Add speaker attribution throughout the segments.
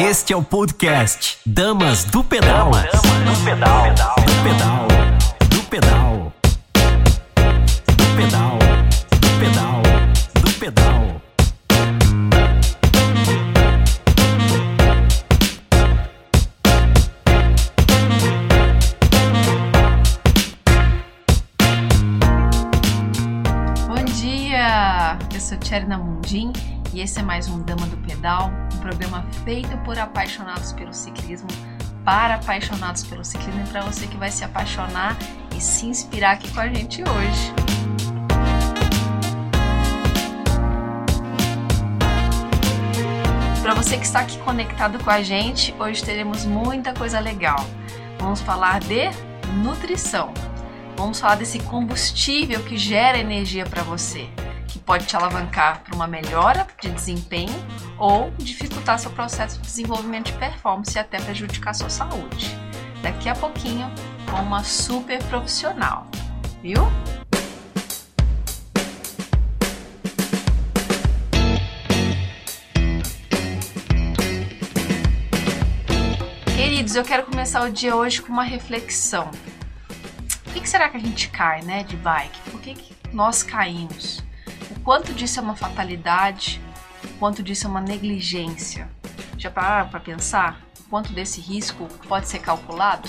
Speaker 1: Este é o podcast Damas do Pedal. Damas do Pedal. Do Pedal. Do Pedal. Do Pedal. Do Pedal. Do Pedal.
Speaker 2: Bom dia! Eu sou Tcherna Mundim e esse é mais um Dama do Pedal, um programa feito por apaixonados pelo ciclismo, para apaixonados pelo ciclismo e para você que vai se apaixonar e se inspirar aqui com a gente hoje. Para você que está aqui conectado com a gente, hoje teremos muita coisa legal. Vamos falar de nutrição. Vamos falar desse combustível que gera energia para você, pode te alavancar para uma melhora de desempenho ou dificultar seu processo de desenvolvimento de performance e até prejudicar sua saúde. Daqui a pouquinho, com uma super profissional, viu? Queridos, eu quero começar o dia hoje com uma reflexão. Por que, será que a gente cai, né, de bike? Por que nós caímos? Quanto disso é uma fatalidade? O quanto disso é uma negligência? Já pararam para pensar? O quanto desse risco pode ser calculado?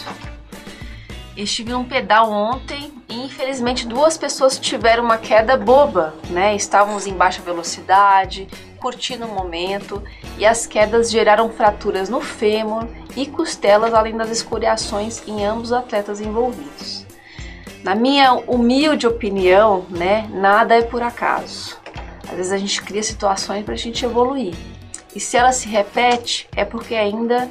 Speaker 2: Eu estive num pedal ontem e infelizmente duas pessoas tiveram uma queda boba, né? Estávamos em baixa velocidade, curtindo o momento e as quedas geraram fraturas no fêmur e costelas, além das escoriações em ambos os atletas envolvidos. Na minha humilde opinião, né, nada é por acaso. Às vezes a gente cria situações para a gente evoluir. E se ela se repete, é porque ainda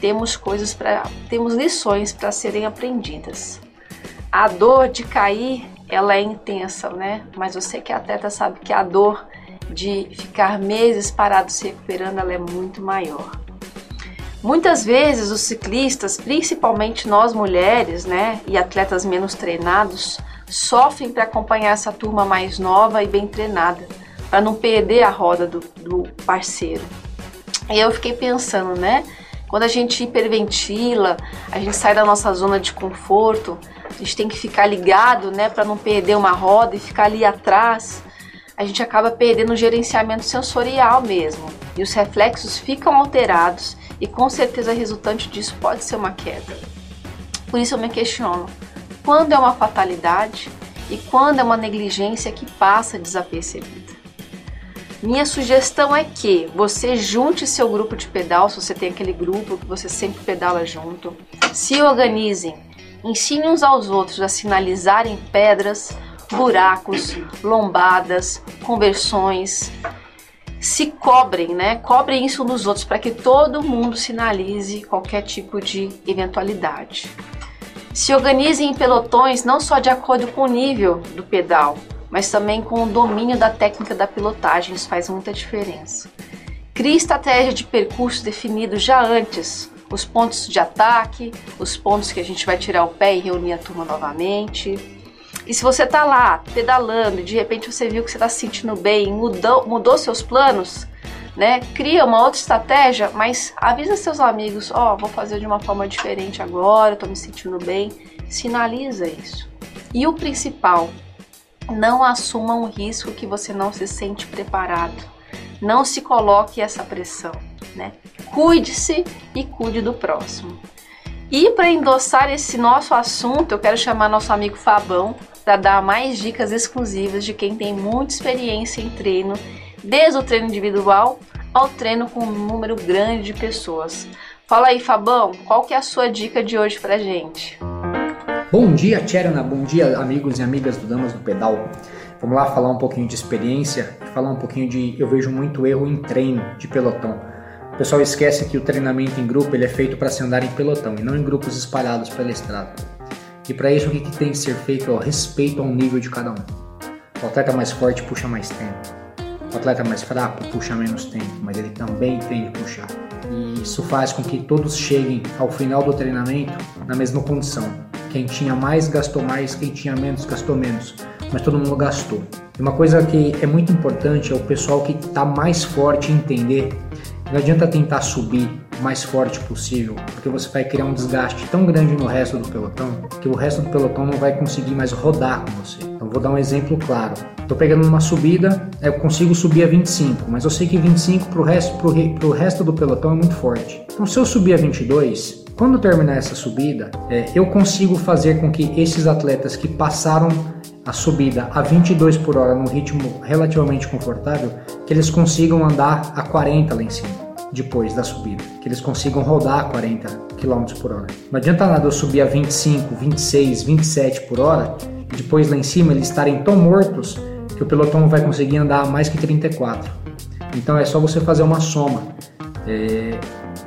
Speaker 2: temos coisas para, temos lições para serem aprendidas. A dor de cair, ela é intensa, né? Mas você que é atleta sabe que a dor de ficar meses parado se recuperando, ela é muito maior. Muitas vezes os ciclistas, principalmente nós mulheres, né, e atletas menos treinados, sofrem para acompanhar essa turma mais nova e bem treinada, para não perder a roda do, do parceiro. E eu fiquei pensando, né, quando a gente hiperventila, a gente sai da nossa zona de conforto, a gente tem que ficar ligado, né, para não perder uma roda e ficar ali atrás a gente acaba perdendo o gerenciamento sensorial mesmo. E os reflexos ficam alterados e com certeza resultante disso pode ser uma queda. Por isso eu me questiono: quando é uma fatalidade e quando é uma negligência que passa desapercebida? Minha sugestão é que você junte seu grupo de pedal, se você tem aquele grupo que você sempre pedala junto, se organizem, ensine uns aos outros a sinalizarem pedras, buracos, lombadas, conversões. Se cobrem, né? Cobrem isso nos outros para que todo mundo sinalize qualquer tipo de eventualidade. Se organizem em pelotões não só de acordo com o nível do pedal, mas também com o domínio da técnica da pilotagem, isso faz muita diferença. Crie estratégia de percurso definido já antes, os pontos de ataque, os pontos que a gente vai tirar o pé e reunir a turma novamente. E se você tá lá pedalando e de repente você viu que você está se sentindo bem, mudou, mudou seus planos, né? Cria uma outra estratégia, mas avisa seus amigos, ó, oh, vou fazer de uma forma diferente agora, tô me sentindo bem. Sinaliza isso. E o principal, não assuma um risco que você não se sente preparado. Não se coloque essa pressão, né? Cuide-se e cuide do próximo. E para endossar esse nosso assunto, eu quero chamar nosso amigo Fabão para dar mais dicas exclusivas de quem tem muita experiência em treino, desde o treino individual ao treino com um número grande de pessoas. Fala aí, Fabão, qual que é a sua dica de hoje pra gente?
Speaker 3: Bom dia, Tcherna, bom dia, amigos e amigas do Damas do Pedal. Vamos lá falar um pouquinho de experiência, falar um pouquinho de eu vejo muito erro em treino de pelotão. O pessoal esquece que o treinamento em grupo ele é feito para se andar em pelotão e não em grupos espalhados pela estrada. E para isso o que, que tem que ser feito é o respeito ao nível de cada um. O atleta mais forte puxa mais tempo. O atleta mais fraco puxa menos tempo, mas ele também tem que puxar. E isso faz com que todos cheguem ao final do treinamento na mesma condição. Quem tinha mais gastou mais, quem tinha menos gastou menos, mas todo mundo gastou. E uma coisa que é muito importante é o pessoal que está mais forte entender. Não adianta tentar subir mais forte possível, porque você vai criar um desgaste tão grande no resto do pelotão que o resto do pelotão não vai conseguir mais rodar com você. Então vou dar um exemplo claro. Estou pegando uma subida, eu consigo subir a 25, mas eu sei que 25 para o resto, pro, pro resto do pelotão é muito forte. Então se eu subir a 22, quando terminar essa subida, é, eu consigo fazer com que esses atletas que passaram a subida a 22 por hora num ritmo relativamente confortável, que eles consigam andar a 40 lá em cima depois da subida, que eles consigam rodar a 40 km por hora. Não adianta nada eu subir a 25, 26, 27 por hora depois lá em cima eles estarem tão mortos que o pelotão vai conseguir andar mais que 34. Então é só você fazer uma soma. É,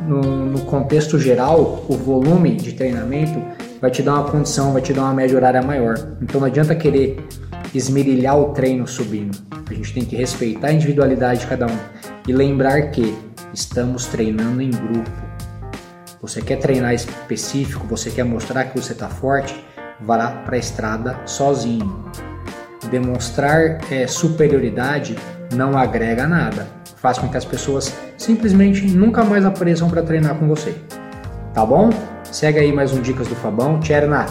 Speaker 3: no, no contexto geral, o volume de treinamento vai te dar uma condição, vai te dar uma média horária maior. Então não adianta querer esmerilhar o treino subindo. A gente tem que respeitar a individualidade de cada um e lembrar que estamos treinando em grupo. Você quer treinar específico, você quer mostrar que você está forte, vá para a estrada sozinho. Demonstrar é, superioridade não agrega nada, faz com que as pessoas simplesmente nunca mais apareçam para treinar com você. Tá bom? Segue aí mais um Dicas do Fabão. Tcherna,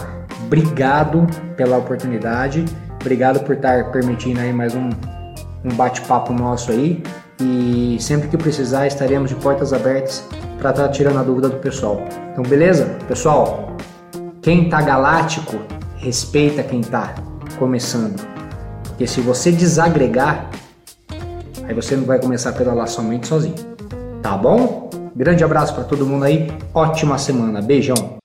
Speaker 3: obrigado pela oportunidade. Obrigado por estar permitindo aí mais um, um bate-papo nosso aí. E sempre que precisar, estaremos de portas abertas para estar tá tirando a dúvida do pessoal. Então, beleza? Pessoal, quem tá galáctico, respeita quem tá começando. Porque se você desagregar, aí você não vai começar a pedalar somente sozinho. Tá bom? Grande abraço para todo mundo aí. Ótima semana. Beijão.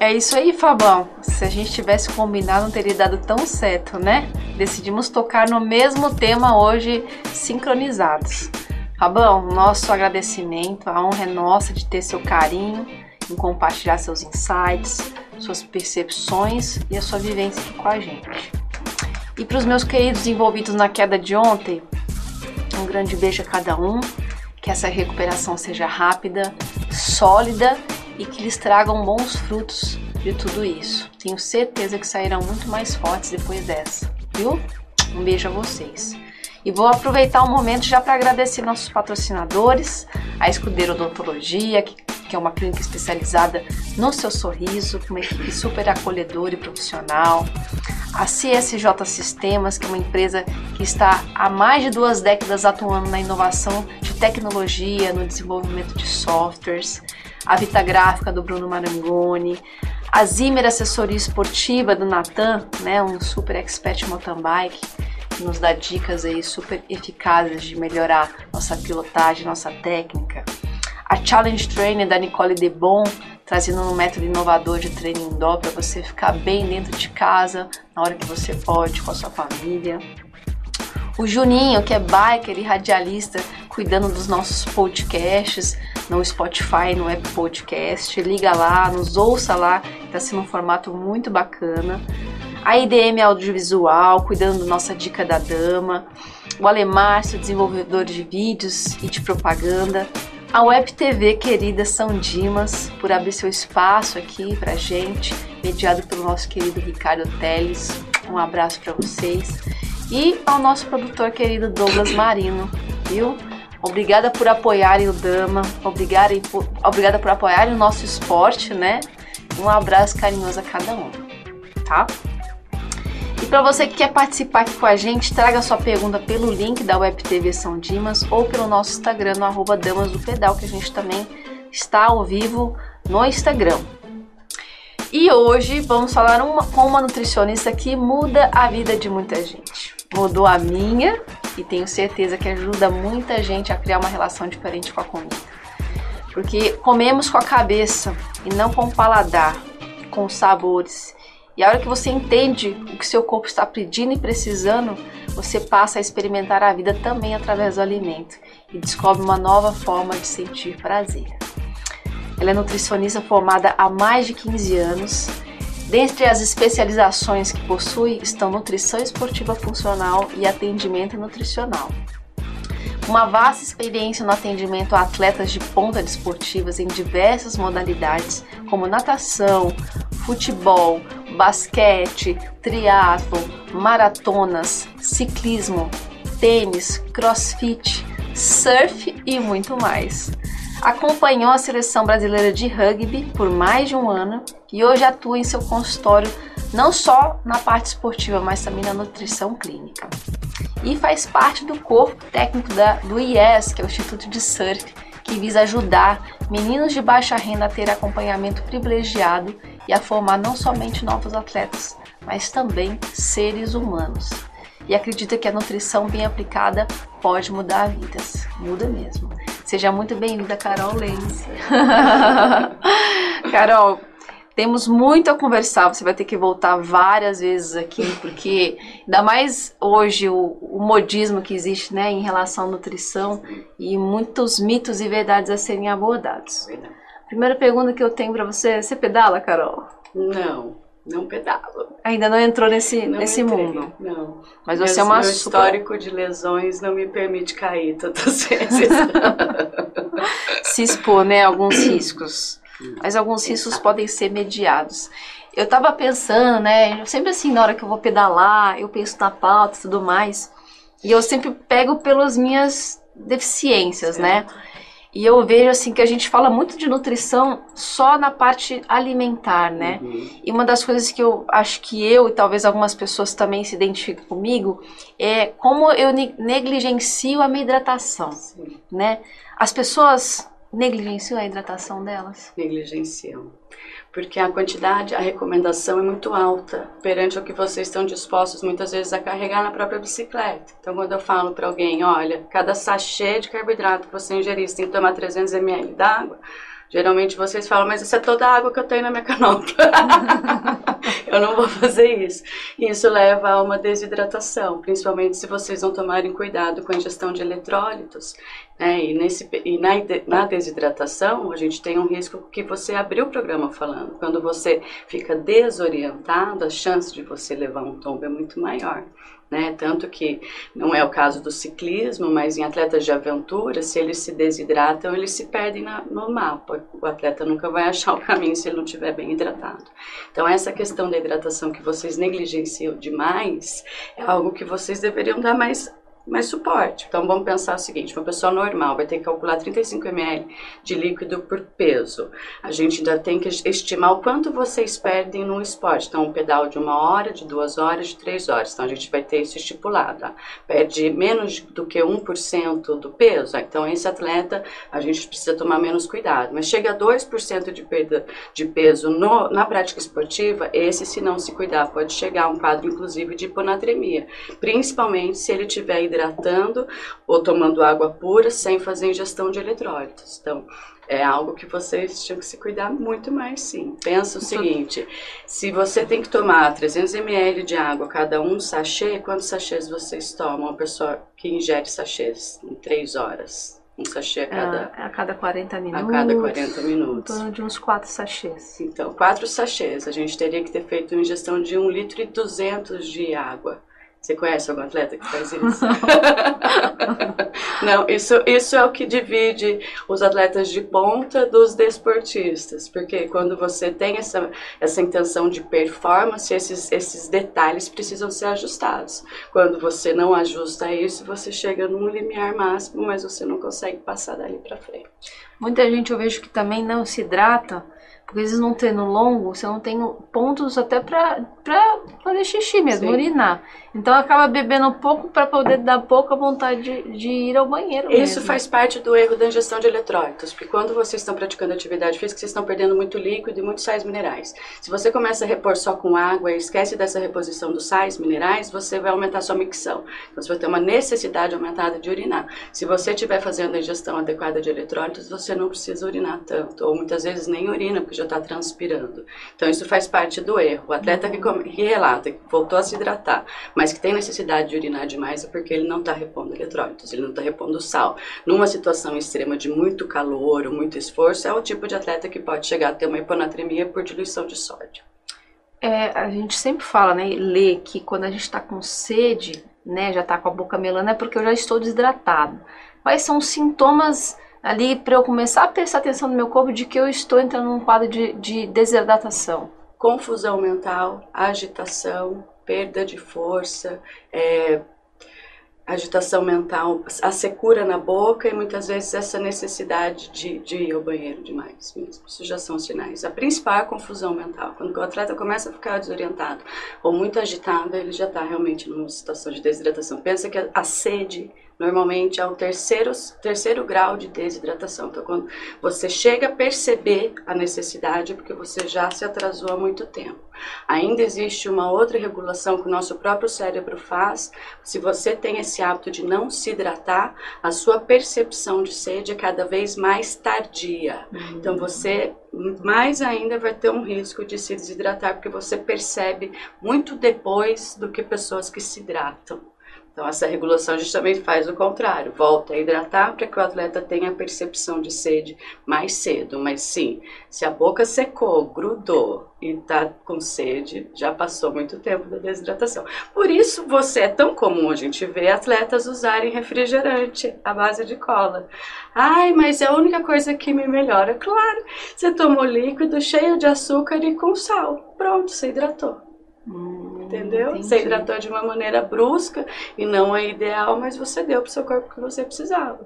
Speaker 2: É isso aí, Fabão. Se a gente tivesse combinado, não teria dado tão certo, né? Decidimos tocar no mesmo tema hoje, sincronizados. Fabão, nosso agradecimento, a honra é nossa de ter seu carinho, em compartilhar seus insights, suas percepções e a sua vivência aqui com a gente. E para os meus queridos envolvidos na queda de ontem, um grande beijo a cada um, que essa recuperação seja rápida, sólida e que lhes tragam bons frutos de tudo isso. Tenho certeza que sairão muito mais fortes depois dessa, viu? Um beijo a vocês. E vou aproveitar o momento já para agradecer nossos patrocinadores, a Escudeiro Odontologia, que, que é uma clínica especializada no seu sorriso, com uma equipe super acolhedora e profissional, a CSJ Sistemas, que é uma empresa que está há mais de duas décadas atuando na inovação de tecnologia, no desenvolvimento de softwares, a Vita Gráfica do Bruno Marangoni, a Zimmer Assessoria Esportiva do Natan, né, um super expert mountain bike, que nos dá dicas aí super eficazes de melhorar nossa pilotagem, nossa técnica. A Challenge Training da Nicole Debon, trazendo um método inovador de treino indoor para você ficar bem dentro de casa, na hora que você pode, com a sua família. O Juninho, que é biker e radialista, cuidando dos nossos podcasts no Spotify, no Apple Podcast. Liga lá, nos ouça lá, está sendo um formato muito bacana. A IDM Audiovisual, cuidando da nossa dica da dama. O Alemárcio, desenvolvedor de vídeos e de propaganda a Web TV querida São Dimas por abrir seu espaço aqui pra gente, mediado pelo nosso querido Ricardo Teles. Um abraço para vocês. E ao nosso produtor querido Douglas Marino, viu? Obrigada por apoiarem o Dama, obrigada por, obrigada por apoiarem o nosso esporte, né? Um abraço carinhoso a cada um, tá? E para você que quer participar aqui com a gente, traga sua pergunta pelo link da Web TV São Dimas ou pelo nosso Instagram, no arroba Damas do Pedal, que a gente também está ao vivo no Instagram. E hoje vamos falar uma, com uma nutricionista que muda a vida de muita gente. Mudou a minha e tenho certeza que ajuda muita gente a criar uma relação diferente com a comida. Porque comemos com a cabeça e não com o paladar, com os sabores e a hora que você entende o que seu corpo está pedindo e precisando, você passa a experimentar a vida também através do alimento e descobre uma nova forma de sentir prazer. Ela é nutricionista formada há mais de 15 anos. Dentre as especializações que possui estão nutrição esportiva funcional e atendimento nutricional uma vasta experiência no atendimento a atletas de ponta desportivas em diversas modalidades, como natação, futebol, basquete, triatlo, maratonas, ciclismo, tênis, crossfit, surf e muito mais. Acompanhou a seleção brasileira de rugby por mais de um ano e hoje atua em seu consultório não só na parte esportiva, mas também na nutrição clínica. E faz parte do corpo técnico da, do IES, que é o Instituto de Surf, que visa ajudar meninos de baixa renda a ter acompanhamento privilegiado e a formar não somente novos atletas, mas também seres humanos. E acredita que a nutrição bem aplicada pode mudar vidas. Muda mesmo. Seja muito bem-vinda, Carol Lenz. Carol, temos muito a conversar, você vai ter que voltar várias vezes aqui, porque ainda mais hoje o, o modismo que existe né, em relação à nutrição e muitos mitos e verdades a serem abordados. Primeira pergunta que eu tenho para você é: você pedala, Carol?
Speaker 4: Não, não pedalo.
Speaker 2: Ainda não entrou nesse,
Speaker 4: Não
Speaker 2: nesse
Speaker 4: entrei,
Speaker 2: mundo.
Speaker 4: Não.
Speaker 2: Mas você é uma
Speaker 4: meu
Speaker 2: super-
Speaker 4: histórico de lesões não me permite cair tantas vezes.
Speaker 2: se expor, né, alguns riscos. Mas alguns riscos podem ser mediados. Eu tava pensando, né, sempre assim, na hora que eu vou pedalar, eu penso na pauta e tudo mais, e eu sempre pego pelas minhas deficiências, né? E eu vejo assim que a gente fala muito de nutrição só na parte alimentar, né?
Speaker 4: Uhum.
Speaker 2: E uma das coisas que eu acho que eu e talvez algumas pessoas também se identificam comigo é como eu ne- negligencio a minha hidratação,
Speaker 4: Sim,
Speaker 2: né? As pessoas negligenciam a hidratação delas.
Speaker 4: negligenciam. Porque a quantidade, a recomendação é muito alta perante o que vocês estão dispostos muitas vezes a carregar na própria bicicleta. Então, quando eu falo para alguém, olha, cada sachê de carboidrato que você ingerir, você tem que tomar 300 ml d'água, geralmente vocês falam, mas isso é toda a água que eu tenho na minha canopla. eu não vou fazer isso. Isso leva a uma desidratação, principalmente se vocês não tomarem cuidado com a ingestão de eletrólitos. né? E, nesse, e na, na desidratação, a gente tem um risco que você abriu o programa falando. Quando você fica desorientado, a chance de você levar um tombo é muito maior. Né? Tanto que não é o caso do ciclismo, mas em atletas de aventura, se eles se desidratam, eles se perdem na- no mapa. O atleta nunca vai achar o caminho se ele não estiver bem hidratado. Então, essa questão da hidratação que vocês negligenciam demais é algo que vocês deveriam dar mais, mais suporte. Então, vamos pensar o seguinte: uma pessoa normal vai ter que calcular 35 ml de líquido por peso. A gente ainda tem que estimar o quanto vocês perdem no esporte. Então, um pedal de uma hora, de duas horas, de três horas. Então, a gente vai ter isso estipulado. ó. Perde menos do que 1% do peso. Então, esse atleta, a gente precisa tomar menos cuidado. Mas chega a 2% de perda de peso no- na prática esportiva, esse, se não se cuidar, pode chegar a um quadro, inclusive, de hiponatremia. Principalmente se ele estiver hidratando ou tomando água pura sem fazer ingestão de eletrólitos. Então, é algo que vocês tinham que se cuidar muito mais, sim. Pensa o seguinte, se você tem que tomar 300 ml de água, cada um sachê, quantos sachês vocês tomam? Uma pessoa que ingere sachês em 3 horas. Um sachê a cada,
Speaker 2: A, a cada 40
Speaker 4: a
Speaker 2: minutos.
Speaker 4: cada 40
Speaker 2: Em
Speaker 4: minutos.
Speaker 2: torno de uns 4 sachês.
Speaker 4: Então, quatro sachês. A gente teria que ter feito uma ingestão de 1 litro e 200 de água. Você conhece algum atleta que faz isso? Não, isso, isso é o que divide os atletas de ponta dos desportistas. Porque quando você tem essa, essa intenção de performance, esses, esses detalhes precisam ser ajustados. Quando você não ajusta isso, você chega num limiar máximo, mas você não consegue passar dali para frente.
Speaker 2: Muita gente eu vejo que também não se hidrata, porque às vezes num treino longo você não tem pontos até pra, pra fazer xixi mesmo,
Speaker 4: Sim.
Speaker 2: urinar. Então acaba bebendo pouco pra poder dar pouca vontade de, de ir ao banheiro
Speaker 4: Isso
Speaker 2: mesmo.
Speaker 4: faz parte do erro da ingestão de eletrólitos, porque quando vocês estão praticando atividade física, vocês estão perdendo muito líquido e muitos sais minerais. Se você começa a repor só com água e esquece dessa reposição dos sais minerais, você vai aumentar sua micção. Então você vai ter uma necessidade aumentada de urinar. Se você estiver fazendo a ingestão adequada de eletrólitos, você não precisa urinar tanto, ou muitas vezes nem urina, porque já está transpirando. Então isso faz parte do erro. O atleta que, que relata que voltou a se hidratar, mas que tem necessidade de urinar demais é porque ele não está repondo eletrólitos, ele não está repondo sal. Numa situação extrema de muito calor ou muito esforço, é o tipo de atleta que pode chegar a ter uma hiponatremia por diluição de sódio.
Speaker 2: É, a gente sempre fala, né, lê que quando a gente tá com sede, né, já tá com a boca melando, é porque eu já estou desidratado. Quais são os sintomas ali para eu começar a prestar atenção no meu corpo de que eu estou entrando num quadro de, de desidratação?
Speaker 4: Confusão mental, agitação, perda de força, é, agitação mental, a secura na boca e muitas vezes essa necessidade de, de ir ao banheiro demais mesmo. Isso já são sinais. A principal é a confusão mental. Quando o atleta começa a ficar desorientado ou muito agitado, ele já está realmente numa situação de desidratação. Pensa que a sede Normalmente é o terceiro, terceiro grau de desidratação. Então, quando você chega a perceber a necessidade, porque você já se atrasou há muito tempo. Ainda existe uma outra regulação que o nosso próprio cérebro faz. Se você tem esse hábito de não se hidratar, a sua percepção de sede é cada vez mais tardia. Uhum. Então, você mais ainda vai ter um risco de se desidratar, porque você percebe muito depois do que pessoas que se hidratam. Então, essa regulação também faz o contrário, volta a hidratar para que o atleta tenha a percepção de sede mais cedo. Mas sim, se a boca secou, grudou e está com sede, já passou muito tempo da desidratação. Por isso, você é tão comum a gente ver atletas usarem refrigerante à base de cola. Ai, mas é a única coisa que me melhora. Claro, você tomou líquido cheio de açúcar e com sal. Pronto, você hidratou. Entendeu? Entendi. Você hidratou de uma maneira brusca e não é ideal, mas você deu para o seu corpo o que você precisava.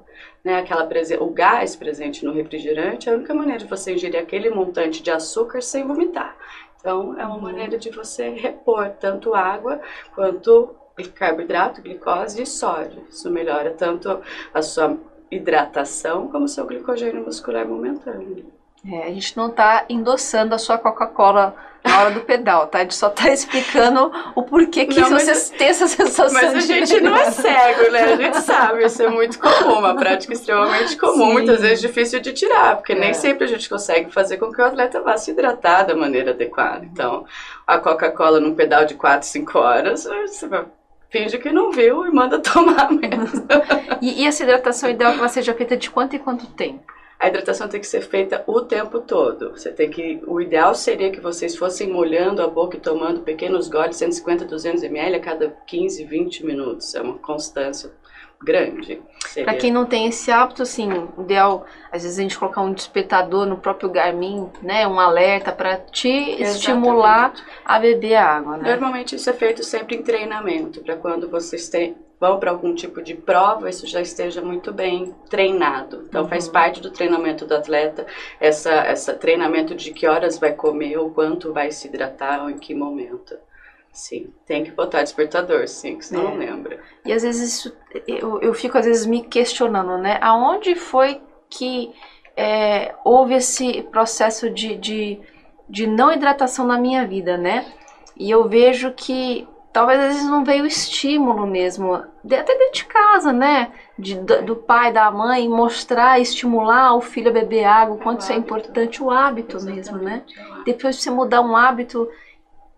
Speaker 4: Né? Aquela o gás presente no refrigerante é a única maneira de você ingerir aquele montante de açúcar sem vomitar. Então, é uma uhum. maneira de você repor tanto água quanto carboidrato, glicose e sódio. Isso melhora tanto a sua hidratação como o seu glicogênio muscular momentâneo.
Speaker 2: É, a gente não está endossando a sua Coca-Cola na hora do pedal, tá? A gente só tá explicando o porquê que não, você tem essa sensação.
Speaker 4: Mas a gente não é cego, né? A gente sabe, isso é muito comum, uma prática extremamente comum, Sim. muitas vezes difícil de tirar, porque é. nem sempre a gente consegue fazer com que o atleta vá se hidratar da maneira adequada. Então, a Coca-Cola num pedal de 4, 5 horas, você vai finge que não viu e manda tomar mesmo.
Speaker 2: e, e essa hidratação ideal que ela seja feita de quanto em quanto tempo?
Speaker 4: A hidratação tem que ser feita o tempo todo. Você tem que, o ideal seria que vocês fossem molhando a boca e tomando pequenos goles, 150, 200 ml a cada 15, 20 minutos. É uma constância grande.
Speaker 2: Para quem não tem esse hábito, assim, o ideal, às vezes a gente colocar um despertador no próprio Garmin, né, um alerta para te Exatamente. estimular a beber água, né?
Speaker 4: Normalmente isso é feito sempre em treinamento, para quando vocês têm vão para algum tipo de prova, isso já esteja muito bem treinado. Então uhum. faz parte do treinamento do atleta essa essa treinamento de que horas vai comer, ou quanto vai se hidratar, ou em que momento. Sim, tem que botar despertador, sim, que senão é. não lembra.
Speaker 2: E às vezes isso, eu, eu fico às vezes me questionando, né? Aonde foi que é, houve esse processo de, de, de não hidratação na minha vida, né? E eu vejo que talvez às vezes não veio o estímulo mesmo, até dentro de casa, né? De, do pai, da mãe, mostrar, estimular o filho a beber água, o quanto o isso é importante, o hábito Exatamente. mesmo, né? Depois de você mudar um hábito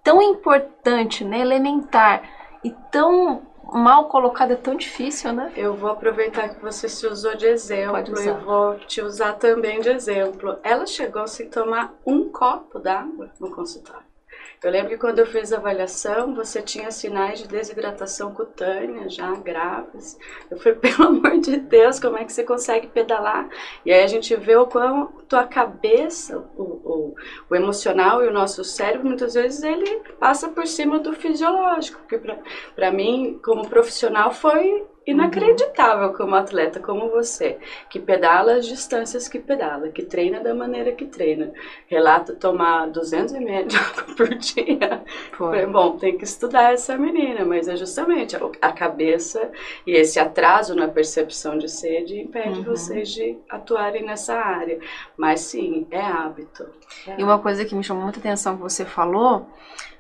Speaker 2: tão importante, né, elementar e tão mal colocado é tão difícil, né?
Speaker 4: Eu vou aproveitar que você se usou de exemplo e vou te usar também de exemplo. Ela chegou sem tomar um copo d'água no consultório. Eu lembro que quando eu fiz a avaliação, você tinha sinais de desidratação cutânea já graves. Eu falei, pelo amor de Deus, como é que você consegue pedalar? E aí a gente vê o quanto a cabeça, o, o, o emocional e o nosso cérebro, muitas vezes ele passa por cima do fisiológico. Porque para mim, como profissional, foi inacreditável como atleta como você, que pedala as distâncias que pedala, que treina da maneira que treina. Relata tomar 200 ml de água por dia. Foi. Bom, tem que estudar essa menina, mas é justamente a cabeça e esse atraso na percepção de sede impede uhum. vocês de atuarem nessa área. Mas sim, é hábito. É
Speaker 2: e uma coisa que me chamou muita atenção que você falou,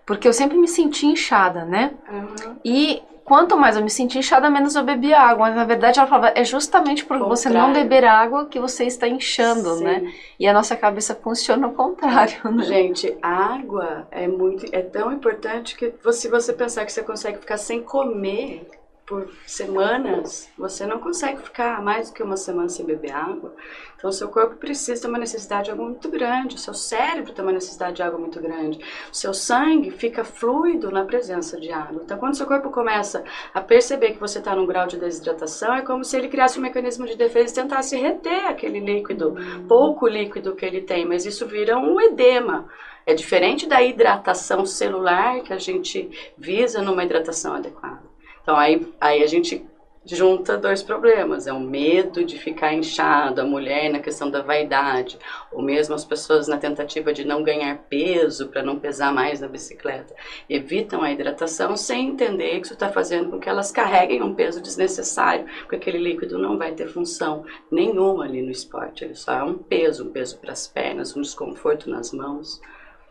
Speaker 2: porque eu sempre me senti inchada, né? Uhum. E quanto mais eu me senti inchada, menos eu bebia água. Mas na verdade ela falava, é justamente por você não beber água que você está inchando, Sim. né? E a nossa cabeça funciona ao contrário, né?
Speaker 4: Gente, a água é muito, é tão importante que se você pensar que você consegue ficar sem comer por semanas, você não consegue ficar mais do que uma semana sem beber água. Então, o seu corpo precisa ter uma necessidade de água muito grande, o seu cérebro tem uma necessidade de água muito grande, o seu sangue fica fluido na presença de água. Então, quando o seu corpo começa a perceber que você está num grau de desidratação, é como se ele criasse um mecanismo de defesa e tentasse reter aquele líquido, hum. pouco líquido que ele tem, mas isso vira um edema. É diferente da hidratação celular que a gente visa numa hidratação adequada. Então aí, aí a gente junta dois problemas. É o medo de ficar inchado, a mulher na questão da vaidade, ou mesmo as pessoas na tentativa de não ganhar peso para não pesar mais na bicicleta. Evitam a hidratação sem entender que isso está fazendo com que elas carreguem um peso desnecessário, porque aquele líquido não vai ter função nenhuma ali no esporte. Ele só é um peso, um peso para as pernas, um desconforto nas mãos.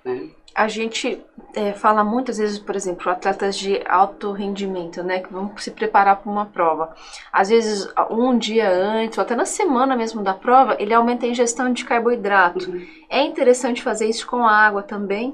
Speaker 4: Né?
Speaker 2: A gente é, fala muitas vezes, por exemplo, atletas de alto rendimento, né, que vão se preparar para uma prova. Às vezes, um dia antes, ou até na semana mesmo da prova, ele aumenta a ingestão de carboidrato. Uhum. É interessante fazer isso com água também?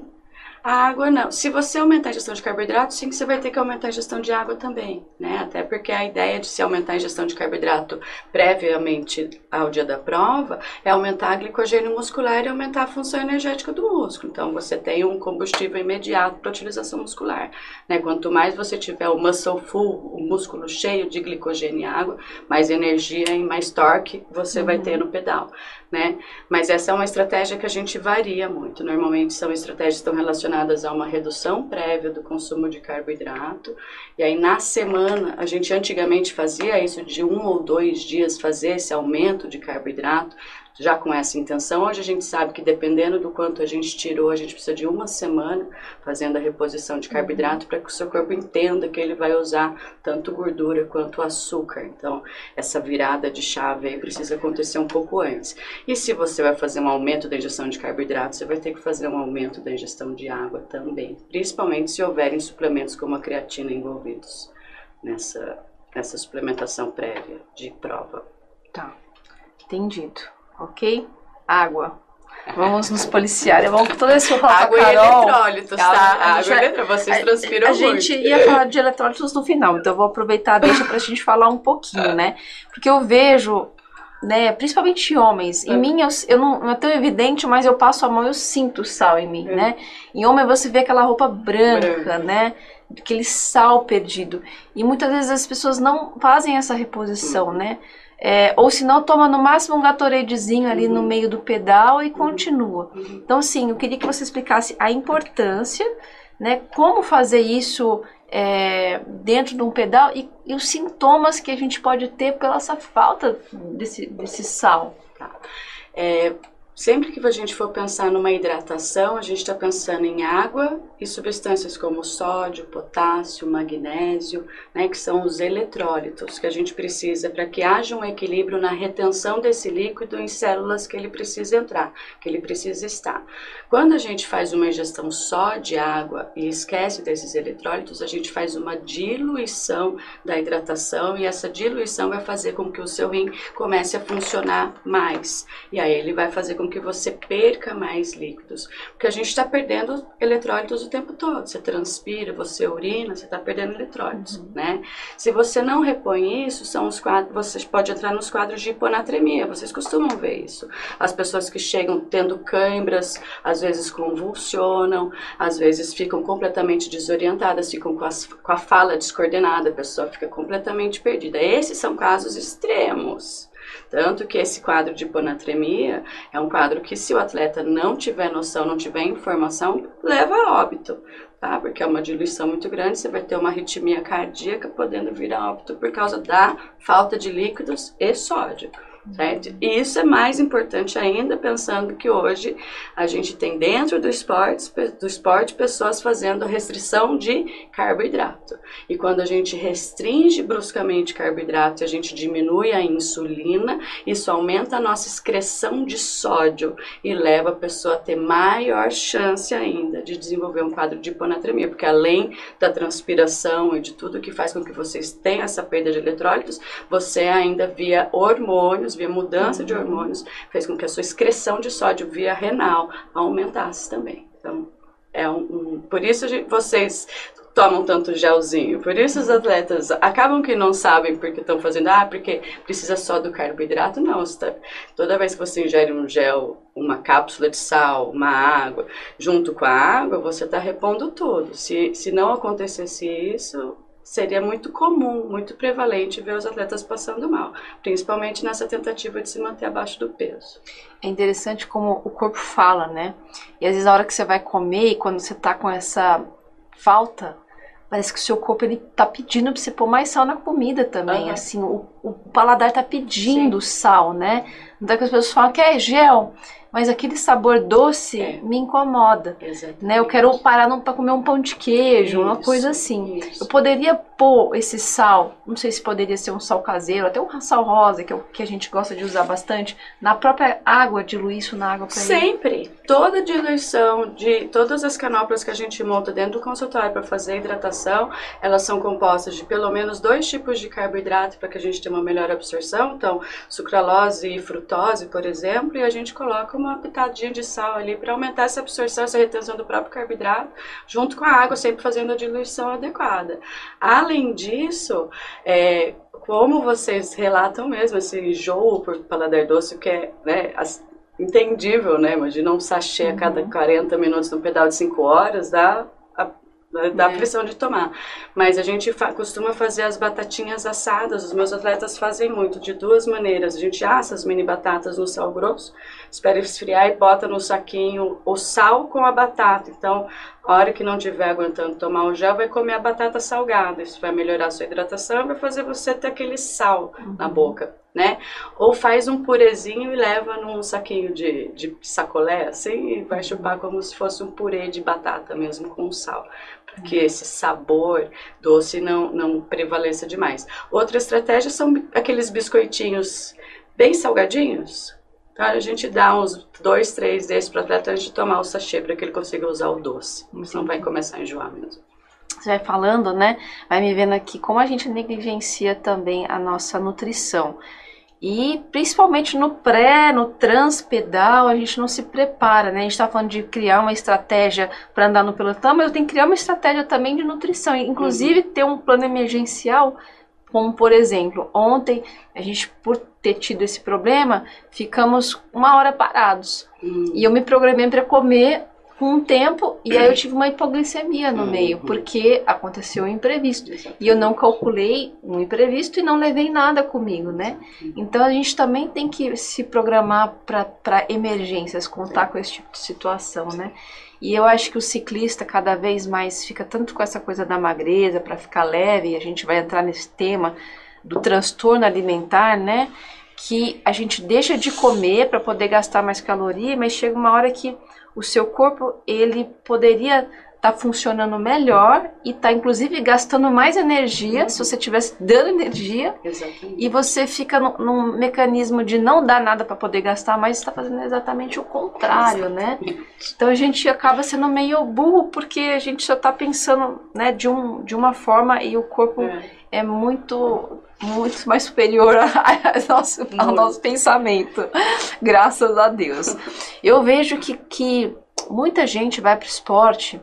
Speaker 4: A água não. Se você aumentar a ingestão de carboidrato, sim, você vai ter que aumentar a ingestão de água também, né? Até porque a ideia de se aumentar a ingestão de carboidrato previamente ao dia da prova é aumentar a glicogênio muscular e aumentar a função energética do músculo. Então você tem um combustível imediato para utilização muscular, né? Quanto mais você tiver o muscle full, o músculo cheio de glicogênio e água, mais energia e mais torque você uhum. vai ter no pedal né? Mas essa é uma estratégia que a gente varia muito. Normalmente são estratégias que estão relacionadas a uma redução prévia do consumo de carboidrato. E aí na semana, a gente antigamente fazia isso de um ou dois dias, fazer esse aumento de carboidrato já com essa intenção. Hoje a gente sabe que dependendo do quanto a gente tirou, a gente precisa de uma semana fazendo a reposição de carboidrato para que o seu corpo entenda que ele vai usar tanto gordura quanto açúcar. Então, essa virada de chave aí precisa acontecer um pouco antes. E se você vai fazer um aumento da ingestão de carboidrato, você vai ter que fazer um aumento da ingestão de água também, principalmente se houverem suplementos como a creatina envolvidos nessa, nessa suplementação prévia de prova.
Speaker 2: Tá, entendido ok? Água. Vamos nos policiar. Vamos todo esse falar
Speaker 4: Água
Speaker 2: Carol,
Speaker 4: e eletrólitos, tá? Água e eletrólitos. Vocês transpiram
Speaker 2: a, a gente ia falar de eletrólitos no final, então eu vou aproveitar deixa pra gente falar um pouquinho, né? Porque eu vejo, né, principalmente homens, em é. mim eu, eu não, não, é tão evidente, mas eu passo a mão e eu sinto sal em mim, é. né? Em homem você vê aquela roupa branca, branca. né? Aquele sal perdido. E muitas vezes as pessoas não fazem essa reposição, uhum. né? É, ou se não, toma no máximo um gatoradezinho ali uhum. no meio do pedal e continua. Uhum. Então, sim, eu queria que você explicasse a importância, né, como fazer isso é, dentro de um pedal e, e, os sintomas que a gente pode ter pela essa falta desse, desse sal.
Speaker 4: Tá. É, Sempre que a gente for pensar numa hidratação, a gente está pensando em água e substâncias como sódio, potássio, magnésio, né, que são os eletrólitos que a gente precisa para que haja um equilíbrio na retenção desse líquido em células que ele precisa entrar, que ele precisa estar. Quando a gente faz uma ingestão só de água e esquece desses eletrólitos, a gente faz uma diluição da hidratação e essa diluição vai fazer com que o seu rim comece a funcionar mais. E aí ele vai fazer com que você perca mais líquidos. Porque a gente está perdendo eletrólitos o tempo todo. Você transpira, você urina, você está perdendo eletrólitos, uhum. né? Se você não repõe isso, são os quadros, você pode entrar nos quadros de hiponatremia. Vocês costumam ver isso. As pessoas que chegam tendo câimbras, às vezes convulsionam, às vezes ficam completamente desorientadas, ficam com, as, com a fala descoordenada, a pessoa fica completamente perdida. Esses são casos extremos. Tanto que esse quadro de hiponatremia é um quadro que, se o atleta não tiver noção, não tiver informação, leva a óbito, tá? Porque é uma diluição muito grande, você vai ter uma arritmia cardíaca, podendo vir a óbito por causa da falta de líquidos e sódio. Certo? E isso é mais importante ainda pensando que hoje a gente tem dentro do esporte, do esporte pessoas fazendo restrição de carboidrato. E quando a gente restringe bruscamente carboidrato a gente diminui a insulina, isso aumenta a nossa excreção de sódio e leva a pessoa a ter maior chance ainda de desenvolver um quadro de hiponatremia, porque além da transpiração e de tudo que faz com que vocês tenham essa perda de eletrólitos, você ainda via hormônios via mudança de hormônios, fez com que a sua excreção de sódio via renal aumentasse também. Então, é um, um por isso vocês tomam tanto gelzinho. Por isso os atletas acabam que não sabem porque estão fazendo, ah, porque precisa só do carboidrato. Não, tá, toda vez que você ingere um gel, uma cápsula de sal, uma água, junto com a água, você está repondo tudo. Se, se não acontecesse isso, seria muito comum, muito prevalente ver os atletas passando mal, principalmente nessa tentativa de se manter abaixo do peso.
Speaker 2: É interessante como o corpo fala, né? E às vezes a hora que você vai comer e quando você tá com essa falta, parece que o seu corpo ele tá pedindo para você pôr mais sal na comida também,
Speaker 4: Aham.
Speaker 2: assim, o, o paladar tá pedindo
Speaker 4: Sim.
Speaker 2: sal, né? Então que as pessoas falam que é gel, mas aquele sabor doce
Speaker 4: É.
Speaker 2: me incomoda,
Speaker 4: Exatamente.
Speaker 2: né? Eu quero parar para comer um pão de queijo, uma
Speaker 4: Isso,
Speaker 2: coisa assim.
Speaker 4: isso.
Speaker 2: Eu poderia pôr esse sal, não sei se poderia ser um sal caseiro, até um sal rosa, que é o que a gente gosta de usar bastante, na própria água, diluir isso na água para
Speaker 4: Sempre. Toda diluição de todas as canoplas que a gente monta dentro do consultório para fazer hidratação, elas são compostas de pelo menos dois tipos de carboidrato para que a gente tenha uma melhor absorção. Então, sucralose e frutose, por exemplo, e a gente coloca uma pitadinha de sal ali para aumentar essa absorção, essa retenção do próprio carboidrato, junto com a água, sempre fazendo a diluição adequada. Além disso, é, como vocês relatam mesmo, esse enjoo por paladar doce, que é né, as- entendível, né? Imagina um sachê a cada 40 minutos no pedal de 5 horas, dá dá-
Speaker 2: É.
Speaker 4: pressão de tomar. Mas a gente fa- costuma fazer as batatinhas assadas. Os meus atletas fazem muito de duas maneiras. A gente assa as mini batatas no sal grosso, espera esfriar e bota no saquinho o sal com a batata. Então, a hora que não tiver aguentando tomar o gel, vai comer a batata salgada. Isso vai melhorar a sua hidratação, vai fazer você ter aquele sal na boca, né? Ou faz um purezinho e leva num saquinho de, de sacolé, assim, e vai chupar como se fosse um purê de batata mesmo, com sal. Que esse sabor doce não, não prevaleça demais. Outra estratégia são aqueles biscoitinhos bem salgadinhos. Então a gente dá uns dois, três desses para o atleta antes de tomar o sachê, para que ele consiga usar o doce. Senão vai começar a enjoar mesmo.
Speaker 2: Você vai falando, né? Vai me vendo aqui como a gente negligencia também a nossa nutrição. E principalmente no pré, no transpedal, a gente não se prepara, né? A gente está falando de criar uma estratégia para andar no pelotão, mas eu tenho que criar uma estratégia também de nutrição, inclusive ter um plano emergencial, como por exemplo, ontem a gente por ter tido esse problema, ficamos uma hora parados. E eu me programei para comer com um tempo e aí eu tive uma hipoglicemia no meio, porque aconteceu um imprevisto. E eu não calculei um imprevisto e não levei nada comigo, né? Então a gente também tem que se programar para emergências, contar com esse tipo de situação, né? E eu acho que o ciclista cada vez mais fica tanto com essa coisa da magreza para ficar leve, e a gente vai entrar nesse tema do transtorno alimentar, né? Que a gente deixa de comer para poder gastar mais caloria, mas chega uma hora que o seu corpo ele poderia estar funcionando melhor e tá inclusive gastando mais energia se você tivesse dando energia
Speaker 4: Exatamente.
Speaker 2: e você fica num, num mecanismo de não dar nada para poder gastar, mas está fazendo exatamente o contrário, né? Então a gente acaba sendo meio burro porque a gente só está pensando, né, de, um, de uma forma e o corpo
Speaker 4: É.
Speaker 2: é muito muito mais superior a, a nosso, ao nosso pensamento, graças a Deus. Eu vejo que, que muita gente vai para o esporte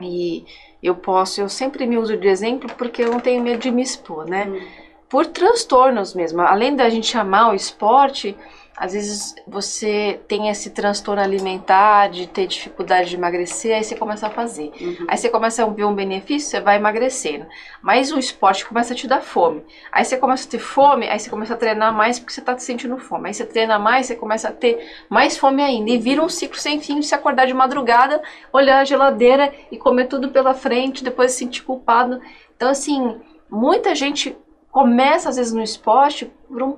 Speaker 2: e eu posso, eu sempre me uso de exemplo porque eu não tenho medo de me expor, né?
Speaker 4: Hum.
Speaker 2: Por transtornos mesmo. Além da gente amar o esporte, às vezes você tem esse transtorno alimentar, de ter dificuldade de emagrecer, aí você começa a fazer.
Speaker 4: Uhum.
Speaker 2: Aí você começa a ver um benefício, você vai emagrecendo. Mas o esporte começa a te dar fome. Aí você começa a ter fome, aí você começa a treinar mais porque você tá sentindo fome. Aí você treina mais, você começa a ter mais fome ainda. E vira um ciclo sem fim de se acordar de madrugada, olhar a geladeira e comer tudo pela frente, depois se sentir culpado. Então, assim, muita gente começa às vezes no esporte por um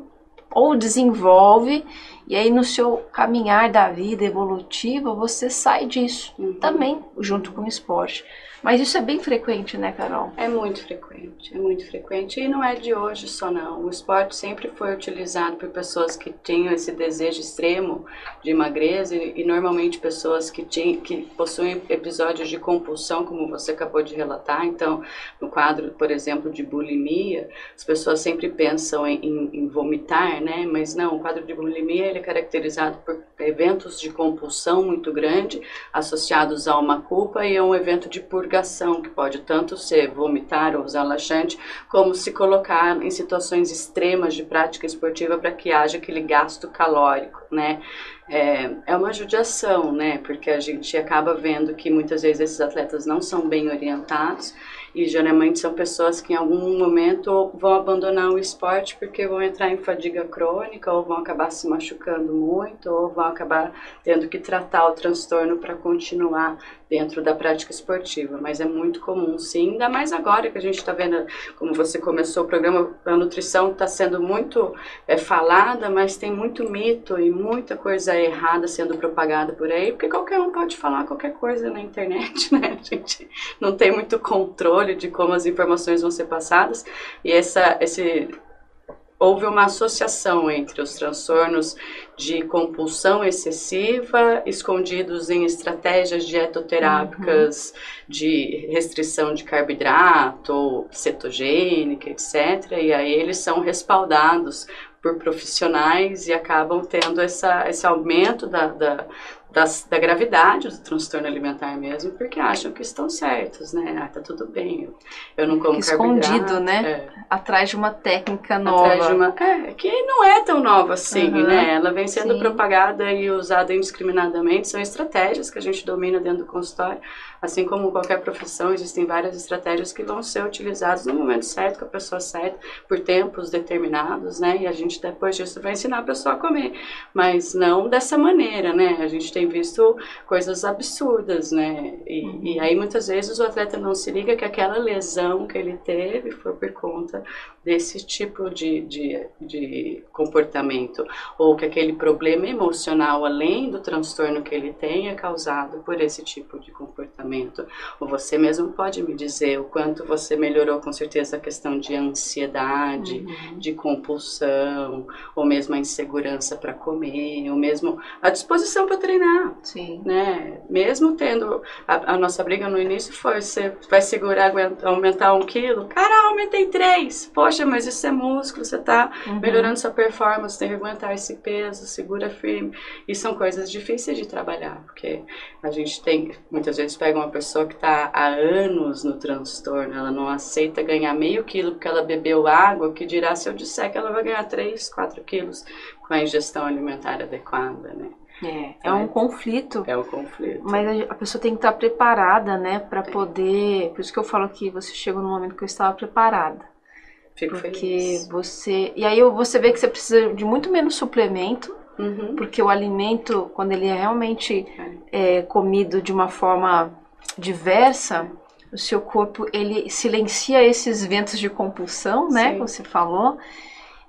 Speaker 2: ou desenvolve, e aí no seu caminhar da vida evolutiva você sai disso
Speaker 4: Uhum.
Speaker 2: também, junto com o esporte. Mas isso é bem frequente, né, Carol?
Speaker 4: É muito frequente, é muito frequente e não é de hoje só não. O esporte sempre foi utilizado por pessoas que tinham esse desejo extremo de magreza e, e normalmente pessoas que, tinham, que possuem episódios de compulsão, como você acabou de relatar. Então, no quadro, por exemplo, de bulimia, as pessoas sempre pensam em, em- em vomitar, né? Mas não, o quadro de bulimia ele é caracterizado por eventos de compulsão muito grande associados a uma culpa e a um evento de que pode tanto ser vomitar ou usar laxante, como se colocar em situações extremas de prática esportiva para que haja aquele gasto calórico, né? É, é uma judiação, né? Porque a gente acaba vendo que muitas vezes esses atletas não são bem orientados E geralmente são pessoas que em algum momento vão abandonar o esporte porque vão entrar em fadiga crônica ou vão acabar se machucando muito ou vão acabar tendo que tratar o transtorno para continuar dentro da prática esportiva, mas é muito comum sim, ainda mais agora que a gente está vendo, como você começou o programa, a nutrição está sendo muito é, falada, mas tem muito mito e muita coisa errada sendo propagada por aí, porque qualquer um pode falar qualquer coisa na internet, né? A gente não tem muito controle de como as informações vão ser passadas e essa, esse houve uma associação entre os transtornos de compulsão excessiva, escondidos em estratégias dietoterápicas uhum. de restrição de carboidrato, cetogênica, etc. E aí eles são respaldados por profissionais e acabam tendo essa, esse aumento da, da, das, da gravidade do transtorno alimentar mesmo, porque acham que estão certos, né? Ah, tá tudo bem, eu, eu não como
Speaker 2: Escondido, né? É. Atrás de uma técnica nova. Atrás de uma,
Speaker 4: é, que não é tão nova assim, uhum. né? Ela vem sendo Sim. propagada e usada indiscriminadamente, são estratégias que a gente domina dentro do consultório, Assim como qualquer profissão, existem várias estratégias que vão ser utilizadas no momento certo, com a pessoa certa, por tempos determinados, né? E a gente depois disso vai ensinar a pessoa a comer, mas não dessa maneira, né? A gente tem visto coisas absurdas, né? E, uhum. e aí muitas vezes o atleta não se liga que aquela lesão que ele teve foi por conta desse tipo de, de, de comportamento, ou que aquele problema emocional, além do transtorno que ele tem, é causado por esse tipo de comportamento. Ou você mesmo pode me dizer o quanto você melhorou, com certeza, a questão de ansiedade, uhum. de compulsão, ou mesmo a insegurança para comer, ou mesmo a disposição para treinar.
Speaker 2: Sim.
Speaker 4: Né? Mesmo tendo. A, a, nossa briga no início foi: você vai segurar, aumentar um quilo? Cara, aumentei três! Poxa poxa, mas isso é músculo, você está uhum. melhorando sua performance, tem que aguentar esse peso, segura firme. E são coisas difíceis de trabalhar, porque a gente tem, muitas vezes pega uma pessoa que está há anos no transtorno, ela não aceita ganhar meio quilo porque ela bebeu água, que dirá se eu disser que ela vai ganhar 3, 4 quilos com a ingestão alimentar adequada, né?
Speaker 2: É, é um conflito.
Speaker 4: É um conflito.
Speaker 2: Mas a pessoa tem que estar preparada, né, para poder. Por isso que eu falo que você chegou no momento que eu estava preparada.
Speaker 4: Fico
Speaker 2: porque
Speaker 4: feliz.
Speaker 2: você. E aí você vê que você precisa de muito menos suplemento,
Speaker 4: uhum.
Speaker 2: porque o alimento, quando ele é realmente é, comido de uma forma diversa, o seu corpo ele silencia esses ventos de compulsão, né? Que você falou.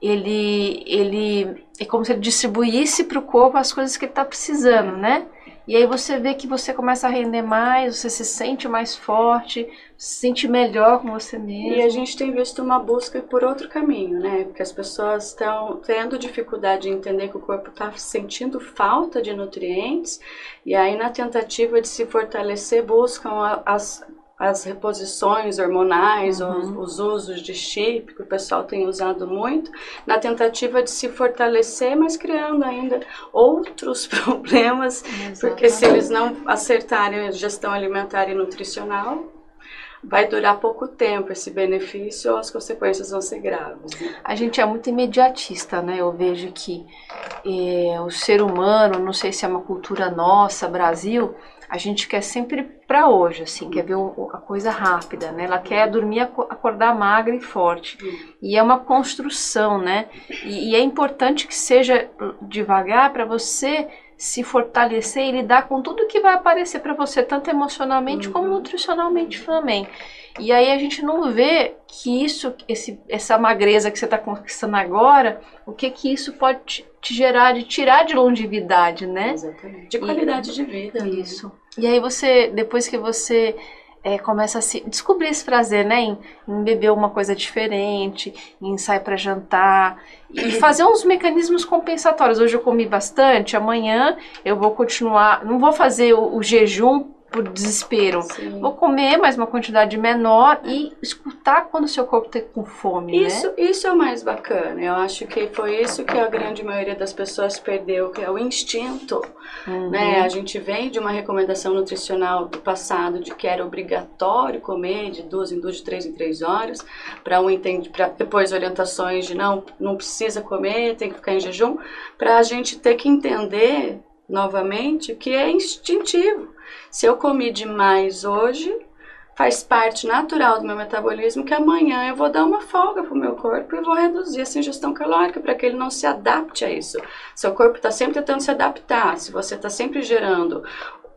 Speaker 2: Ele, ele é como se ele distribuísse para o corpo as coisas que ele está precisando, né? E aí você vê que você começa a render mais, você se sente mais forte, se sente melhor com você mesmo.
Speaker 4: E a gente tem visto uma busca por outro caminho, né? Porque as pessoas estão tendo dificuldade de entender que o corpo está sentindo falta de nutrientes, e aí na tentativa de se fortalecer buscam as as reposições hormonais, uhum. os, os, usos de chip, que o pessoal tem usado muito, na tentativa de se fortalecer, mas criando ainda outros problemas, Exatamente. porque se eles não acertarem a gestão alimentar e nutricional, vai durar pouco tempo esse benefício ou as consequências vão ser graves. Né?
Speaker 2: A gente é muito imediatista, né? Eu vejo que é, o ser humano, não sei se é uma cultura nossa, Brasil, a gente quer sempre para hoje, assim, quer ver a coisa rápida, né? Ela quer dormir, acordar magra e forte. E é uma construção, né? E, e é importante que seja devagar para você se fortalecer e lidar com tudo que vai aparecer para você, tanto emocionalmente uhum. como nutricionalmente também. E aí a gente não vê que isso, esse, essa magreza que você está conquistando agora, o que que isso pode te, te, gerar, de tirar de longevidade, né?
Speaker 4: Exatamente. De qualidade e, de vida.
Speaker 2: Né? Isso. E aí você, depois que você é, começa a se descobrir esse prazer, né? Em, em beber uma coisa diferente, em sair para jantar e fazer uns mecanismos compensatórios. Hoje eu comi bastante, amanhã eu vou continuar, não vou fazer o, o jejum por desespero. Sim. Vou comer mais uma quantidade menor e escutar quando o seu corpo está com fome,
Speaker 4: isso,
Speaker 2: né?
Speaker 4: Isso é o mais bacana. Eu acho que foi isso que a grande maioria das pessoas perdeu, que é o instinto. Uhum. Né? A gente vem de uma recomendação nutricional do passado de que era obrigatório comer de duas em duas, de três em três horas, para um entende, para depois orientações de não, não precisa comer, tem que ficar em jejum, para a gente ter que entender novamente que é instintivo. Se eu comi demais hoje, faz parte natural do meu metabolismo que amanhã eu vou dar uma folga pro meu corpo e vou reduzir essa ingestão calórica para que ele não se adapte a isso. Seu corpo está sempre tentando se adaptar. Se você está sempre gerando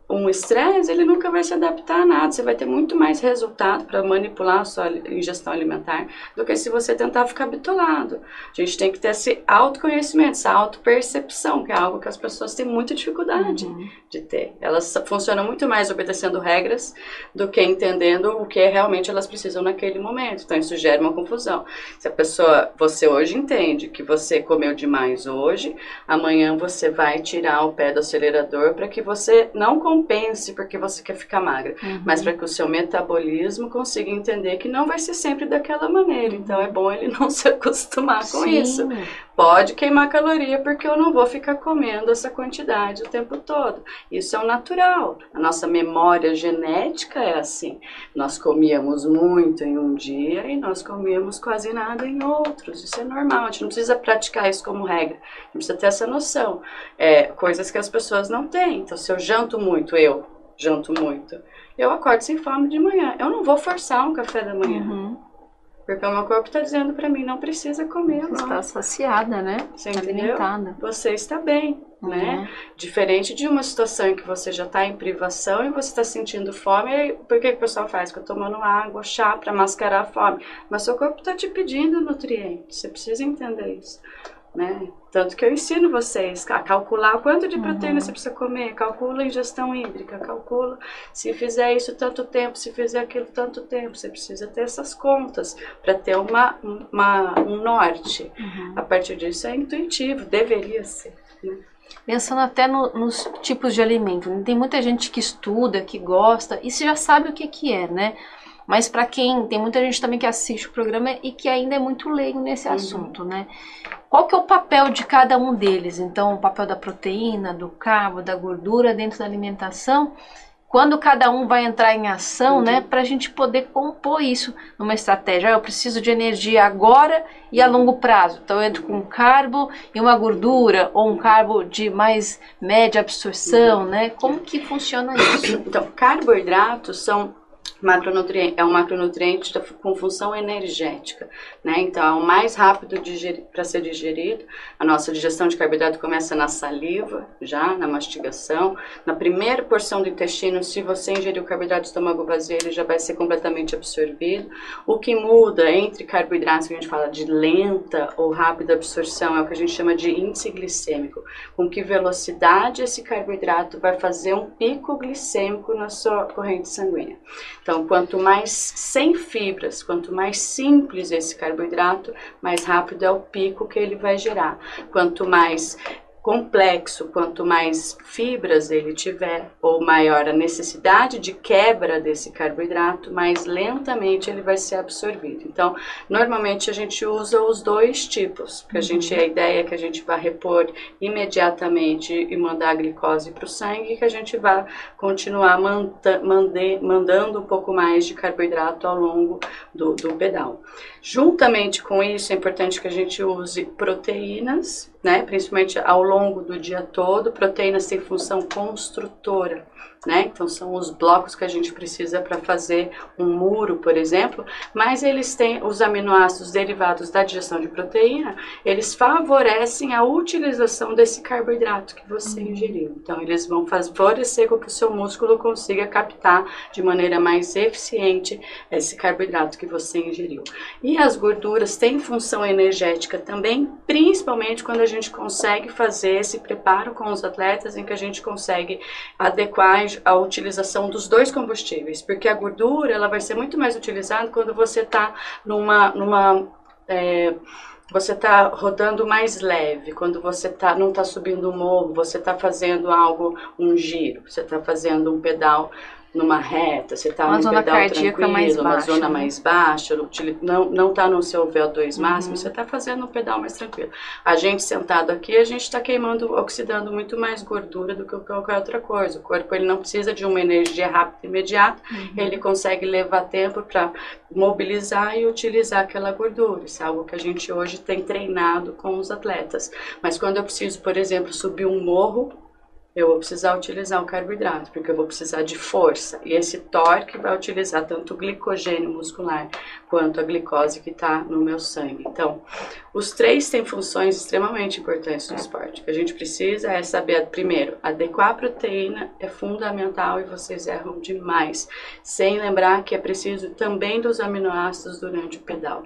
Speaker 4: um estresse, ele nunca vai se adaptar a nada. Você vai ter muito mais resultado para manipular a sua ingestão alimentar do que se você tentar ficar bitolado. A gente tem que ter esse autoconhecimento, essa autopercepção, que é algo que as pessoas têm muita dificuldade uhum. de ter. Elas funcionam muito mais obedecendo regras do que entendendo o que realmente elas precisam naquele momento. Então isso gera uma confusão. Se a pessoa, você hoje entende que você comeu demais hoje, amanhã você vai tirar o pé do acelerador para que você não compense porque você quer ficar magra, uhum. mas para que o seu metabolismo consiga entender que não vai ser sempre daquela maneira. Então é bom ele não se acostumar com Sim. isso. Pode queimar caloria porque eu não vou ficar comendo essa quantidade o tempo todo. Isso é o natural. A nossa memória genética é assim. Nós comíamos muito em um dia e nós comíamos quase nada em outros. Isso é normal. A gente não precisa praticar isso como regra. A gente precisa ter essa noção. É, coisas que as pessoas não têm. Então, se eu janto muito, eu janto muito, eu acordo sem fome de manhã. Eu não vou forçar um café da manhã. Uhum. Porque o meu corpo está dizendo para mim, não precisa comer.
Speaker 2: Você está saciada, né?
Speaker 4: Você Alimentada. Você está bem, uhum. né? Diferente de uma situação em que você já está em privação e você está sentindo fome. Por que, que o pessoal faz? Fica tomando água, chá para mascarar a fome. Mas seu corpo está te pedindo nutrientes. Você precisa entender isso né? Tanto que eu ensino vocês a calcular quanto de proteína uhum. você precisa comer, calcula a ingestão hídrica, calcula se fizer isso tanto tempo, se fizer aquilo tanto tempo, você precisa ter essas contas para ter uma, uma, um norte. Uhum. A partir disso é intuitivo, deveria ser. Né?
Speaker 2: Pensando até no, nos tipos de alimento, tem muita gente que estuda, que gosta, e você já sabe o que, que é, né? Mas para quem tem muita gente também que assiste o programa e que ainda é muito leigo nesse uhum. assunto, né? Qual que é o papel de cada um deles? Então, o papel da proteína, do carbo, da gordura dentro da alimentação, quando cada um vai entrar em ação, né, uhum. né, para a gente poder compor isso numa estratégia. Ah, eu preciso de energia agora e a longo prazo. Então, eu entro com um carbo e uma gordura, ou um carbo de mais média absorção, uhum. né? Como que funciona isso?
Speaker 4: Então, carboidratos são macronutriente, é um macronutriente com função energética, né? Então, é o mais rápido para ser digerido. A nossa digestão de carboidrato começa na saliva, já na mastigação. Na primeira porção do intestino, se você ingerir o carboidrato estômago vazio, ele já vai ser completamente absorvido. O que muda entre carboidratos, que a gente fala de lenta ou rápida absorção, é o que a gente chama de índice glicêmico. Com que velocidade esse carboidrato vai fazer um pico glicêmico na sua corrente sanguínea. Então, quanto mais sem fibras, quanto mais simples esse carboidrato, mais rápido é o pico que ele vai gerar. Quanto mais complexo, quanto mais fibras ele tiver, ou maior a necessidade de quebra desse carboidrato, mais lentamente ele vai ser absorvido. Então, normalmente a gente usa os dois tipos, porque a uhum. gente a ideia é que a gente vai repor imediatamente e mandar a glicose para o sangue, e que a gente vai continuar manda, mande, mandando um pouco mais de carboidrato ao longo do, do pedal. Juntamente com isso, é importante que a gente use proteínas né? Principalmente ao longo do dia todo, proteínas têm função construtora né? Então são os blocos que a gente precisa para fazer um muro, por exemplo, mas eles têm os aminoácidos derivados da digestão de proteína, eles favorecem a utilização desse carboidrato que você uhum. ingeriu. Então eles vão favorecer com que o seu músculo consiga captar de maneira mais eficiente esse carboidrato que você ingeriu. E as gorduras têm função energética também, principalmente quando a gente consegue fazer esse preparo com os atletas em que a gente consegue adequar a utilização dos dois combustíveis, porque a gordura ela vai ser muito mais utilizada quando você está numa, numa é, você está rodando mais leve, quando você tá, não está subindo um morro, você está fazendo algo, um giro, você está fazendo um pedal numa reta, você está num pedal tranquilo, mais uma baixa, zona né? mais baixa, não não está no seu VO2 máximo, uhum. você está fazendo um pedal mais tranquilo. A gente sentado aqui, a gente está queimando, oxidando muito mais gordura do que qualquer outra coisa. O corpo ele não precisa de uma energia rápida e imediata, uhum. ele consegue levar tempo para mobilizar e utilizar aquela gordura. Isso é algo que a gente hoje tem treinado com os atletas. Mas quando eu preciso, por exemplo, subir um morro, eu vou precisar utilizar o carboidrato, porque eu vou precisar de força. E esse torque vai utilizar tanto o glicogênio muscular quanto a glicose que está no meu sangue. Então, os três têm funções extremamente importantes no esporte. O que a gente precisa é saber, primeiro, adequar a proteína é fundamental e vocês erram demais, sem lembrar que é preciso também dos aminoácidos durante o pedal.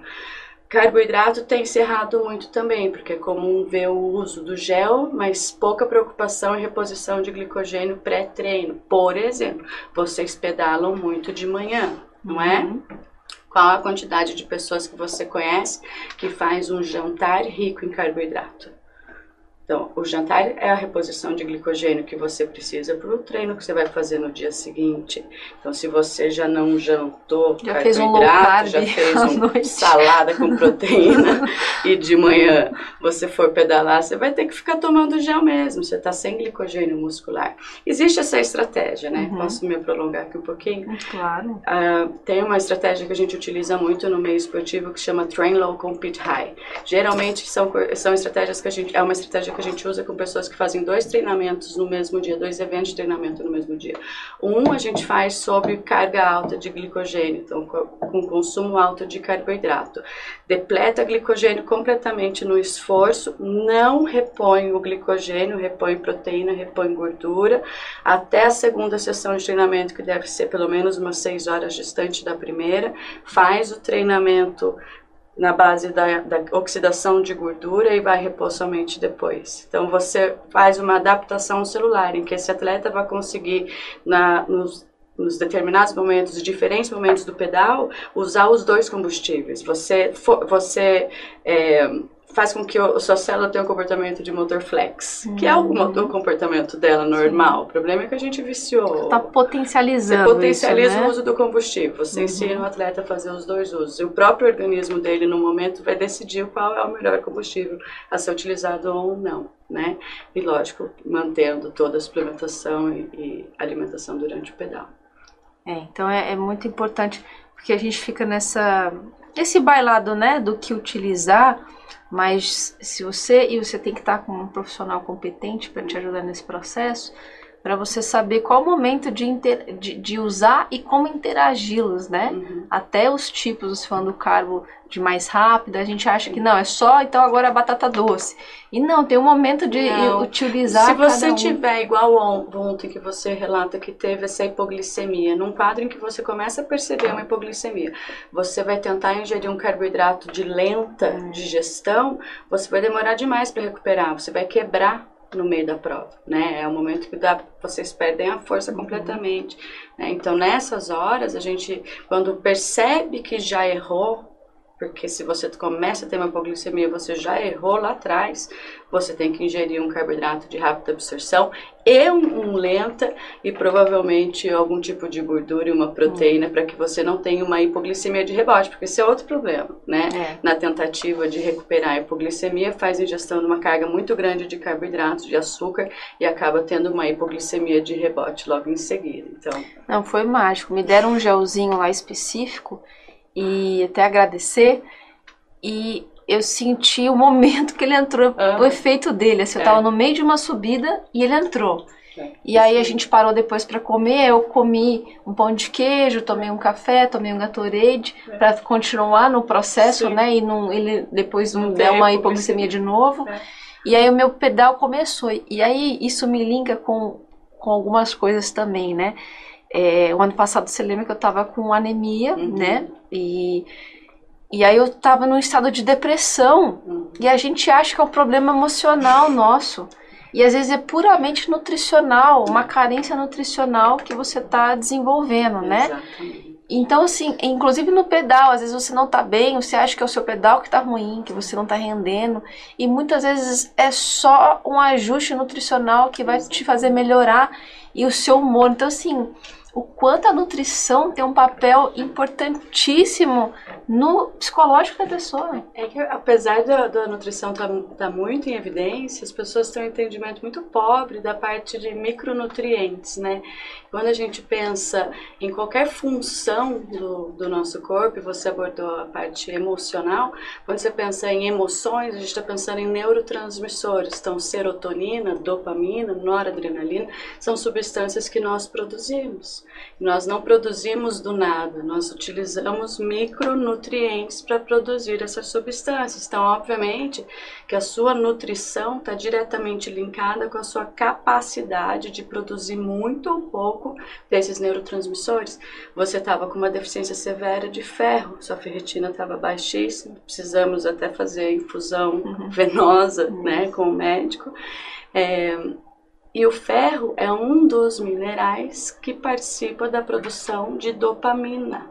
Speaker 4: Carboidrato tem se errado muito também, porque é comum ver o uso do gel, mas pouca preocupação em reposição de glicogênio pré-treino. Por exemplo, vocês pedalam muito de manhã, não é? Uhum. Qual a quantidade de pessoas que você conhece que faz um jantar rico em carboidrato? Então, o jantar é a reposição de glicogênio que você precisa para o treino que você vai fazer no dia seguinte. Então, se você já não jantou
Speaker 2: já fez um carbo,
Speaker 4: já fez uma salada com proteína e de manhã você for pedalar, você vai ter que ficar tomando gel mesmo. Você está sem glicogênio muscular. Existe essa estratégia, né? Uhum. Posso me prolongar aqui um pouquinho?
Speaker 2: Claro.
Speaker 4: Uh, tem uma estratégia que a gente utiliza muito no meio esportivo que chama Train Low, Compete High. Geralmente são, são estratégias que a gente... É uma estratégia que a gente usa com pessoas que fazem dois treinamentos no mesmo dia, dois eventos de treinamento no mesmo dia. Um a gente faz sobre carga alta de glicogênio, então com consumo alto de carboidrato. Depleta glicogênio completamente no esforço, não repõe o glicogênio, repõe proteína, repõe gordura, até a segunda sessão de treinamento, que deve ser pelo menos umas seis horas distante da primeira, faz o treinamento na base da, da, oxidação de gordura e vai repor somente depois. Então você faz uma adaptação celular em que esse atleta vai conseguir na, nos, nos determinados momentos, diferentes momentos do pedal, usar os dois combustíveis. Você, você é, faz com que a sua célula tenha um comportamento de motor flex, que é o, o, comportamento dela normal. Sim. O problema é que a gente viciou.
Speaker 2: Está potencializando.
Speaker 4: Você potencializa
Speaker 2: isso, né?
Speaker 4: o uso do combustível. Você uhum. ensina o atleta a fazer os dois usos. E o próprio organismo dele, no momento, vai decidir qual é o melhor combustível a ser utilizado ou não. Né? E lógico, mantendo toda a suplementação e, e alimentação durante o pedal.
Speaker 2: É, então é, é muito importante porque a gente fica nessa esse bailado, né, do que utilizar mas se você e você tem que estar com um profissional competente para te ajudar nesse processo, para você saber qual o momento de, inter, de, de usar e como interagi-los, né? Uhum. Até os tipos, falando do carbo de mais rápido, a gente acha que não, é só então agora a batata doce. E não, tem um momento de não. utilizar.
Speaker 4: Se você um. tiver igual ontem que você relata que teve essa hipoglicemia, num quadro em que você começa a perceber uma hipoglicemia, você vai tentar ingerir um carboidrato de lenta hum. digestão, você vai demorar demais para recuperar, você vai quebrar no meio da prova, né? É o momento que dá, vocês perdem a força uhum. completamente. Né? Então, nessas horas, a gente, quando percebe que já errou, porque se você começa a ter uma hipoglicemia, você já errou lá atrás, você tem que ingerir um carboidrato de rápida absorção e um, um lenta e provavelmente algum tipo de gordura e uma proteína uhum. para que você não tenha uma hipoglicemia de rebote, porque esse é outro problema, né? É. Na tentativa de recuperar a hipoglicemia, faz ingestão de uma carga muito grande de carboidratos, de açúcar e acaba tendo uma hipoglicemia de rebote logo em seguida. Então,
Speaker 2: não foi mágico. Me deram um gelzinho lá específico e até agradecer. E eu senti o momento que ele entrou, o efeito dele. Assim, eu estava é. no meio de uma subida e ele entrou. É. E aí a gente parou depois para comer, eu comi um pão de queijo, tomei um café, tomei um Gatorade é. para continuar no processo, Sim. né? E não, ele depois não, deu uma hipoglicemia de novo. É. E aí o meu pedal começou. E aí isso me linka com, com algumas coisas também, né? É, o ano passado você lembra que eu estava com anemia, uhum. né? E, e aí eu estava num estado de depressão. Uhum. E a gente acha que é um problema emocional nosso. E às vezes é puramente nutricional, uma carência nutricional que você está desenvolvendo, né? Exatamente. Então, assim, inclusive no pedal, às vezes você não tá bem, você acha que é o seu pedal que tá ruim, que você não tá rendendo, e muitas vezes é só um ajuste nutricional que vai te fazer melhorar e o seu humor. Então, assim, o quanto a nutrição tem um papel importantíssimo no psicológico da pessoa.
Speaker 4: É que apesar da, da nutrição estar tá, tá muito em evidência, as pessoas têm um entendimento muito pobre da parte de micronutrientes, né? Quando a gente pensa em qualquer função do, do nosso corpo, você abordou a parte emocional, quando você pensa em emoções, a gente está pensando em neurotransmissores. Então, serotonina, dopamina, noradrenalina, são substâncias que nós produzimos. Nós não produzimos do nada, nós utilizamos micronutrientes para produzir essas substâncias. Então, obviamente, que a sua nutrição está diretamente linkada com a sua capacidade de produzir muito ou pouco desses neurotransmissores. Você estava com uma deficiência severa de ferro, sua ferritina estava baixíssima, precisamos até fazer infusão uhum. venosa, uhum. né, com o médico. É, e o ferro é um dos minerais que participa da produção de dopamina.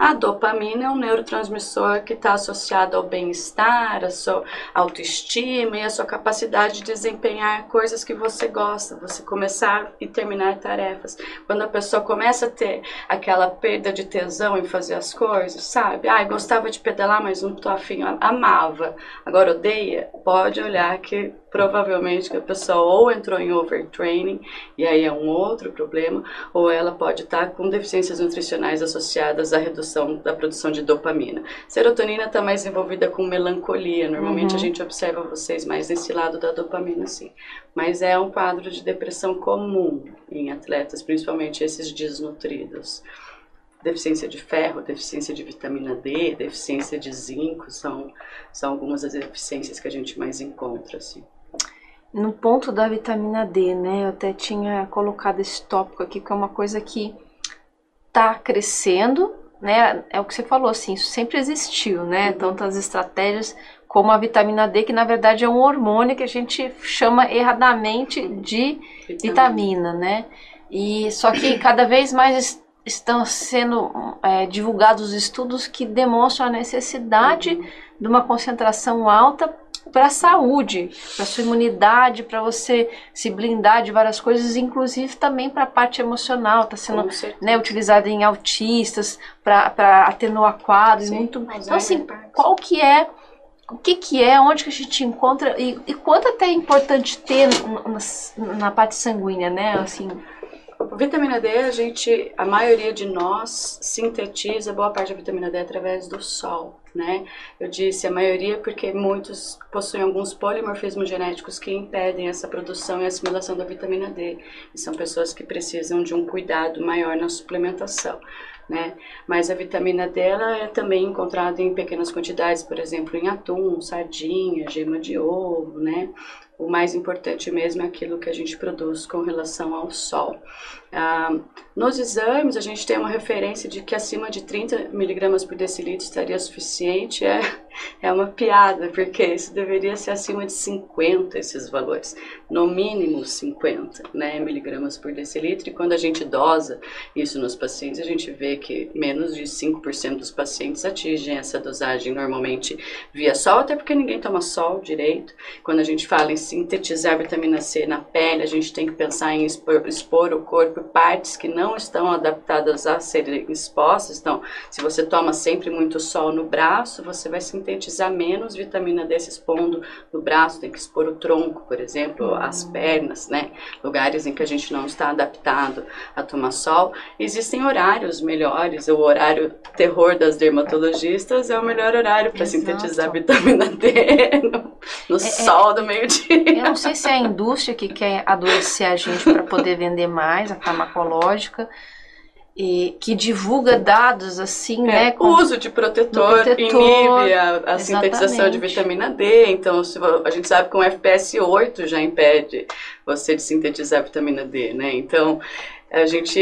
Speaker 4: A dopamina é um neurotransmissor que está associado ao bem-estar, à sua autoestima e à sua capacidade de desempenhar coisas que você gosta, você começar e terminar tarefas. Quando a pessoa começa a ter aquela perda de tesão em fazer as coisas, sabe? Ah, gostava de pedalar, mas não tô afim, amava, agora odeia, pode olhar que provavelmente a pessoa ou entrou em overtraining, e aí é um outro problema, ou ela pode estar com deficiências nutricionais associadas à redução da produção de dopamina. Serotonina está mais envolvida com melancolia, normalmente uhum. a gente observa vocês mais nesse lado da dopamina, sim. Mas é um quadro de depressão comum em atletas, principalmente esses desnutridos deficiência de ferro, deficiência de vitamina D, deficiência de zinco, são, são algumas das deficiências que a gente mais encontra, assim.
Speaker 2: No ponto da vitamina D, né, eu até tinha colocado esse tópico aqui, que é uma coisa que tá crescendo, né, é o que você falou, assim, isso sempre existiu, né, uhum. tanto as estratégias como a vitamina D, que na verdade é um hormônio que a gente chama erradamente de vitamina, vitamina né, e só que cada vez mais estão sendo é, divulgados estudos que demonstram a necessidade uhum. de uma concentração alta para a saúde, para sua imunidade, para você se blindar de várias coisas, inclusive também para a parte emocional, está sendo né, utilizada em autistas para atenuar quadros, Sim, muito. Então assim, qual que é o que, que é, onde que a gente encontra e, e quanto até é importante ter na, na parte sanguínea, né? Assim,
Speaker 4: a vitamina D, a gente, a maioria de nós sintetiza boa parte da vitamina D através do sol, né? Eu disse a maioria porque muitos possuem alguns polimorfismos genéticos que impedem essa produção e assimilação da vitamina D. E são pessoas que precisam de um cuidado maior na suplementação. Né? Mas a vitamina D é também encontrada em pequenas quantidades, por exemplo, em atum, sardinha, gema de ovo, né? O mais importante mesmo é aquilo que a gente produz com relação ao sol. Ah, nos exames, a gente tem uma referência de que acima de 30 miligramas por decilitro estaria suficiente. É, é uma piada, porque isso deveria ser acima de 50 esses valores, no mínimo 50 né, miligramas por decilitro. E quando a gente dosa isso nos pacientes, a gente vê que menos de 5% dos pacientes atingem essa dosagem normalmente via sol, até porque ninguém toma sol direito. Quando a gente fala em sintetizar vitamina C na pele, a gente tem que pensar em expor, expor o corpo partes que não estão adaptadas a serem expostas. Então, se você toma sempre muito sol no braço, você vai sintetizar menos vitamina D se expondo no braço, tem que expor o tronco, por exemplo, as hum. pernas, né? Lugares em que a gente não está adaptado a tomar sol. Existem horários melhores, o horário terror das dermatologistas é o melhor horário para sintetizar vitamina D no, no é, é sol é, do meio-dia.
Speaker 2: Eu não sei se é a indústria que quer adoecer a gente para poder vender mais, a farmacológica, e que divulga dados assim, é,
Speaker 4: né?
Speaker 2: Com,
Speaker 4: o uso de protetor, protetor inibe a, a sintetização de vitamina D. Então, se, a gente sabe que um FPS 8 já impede você de sintetizar vitamina D, né? Então, a gente,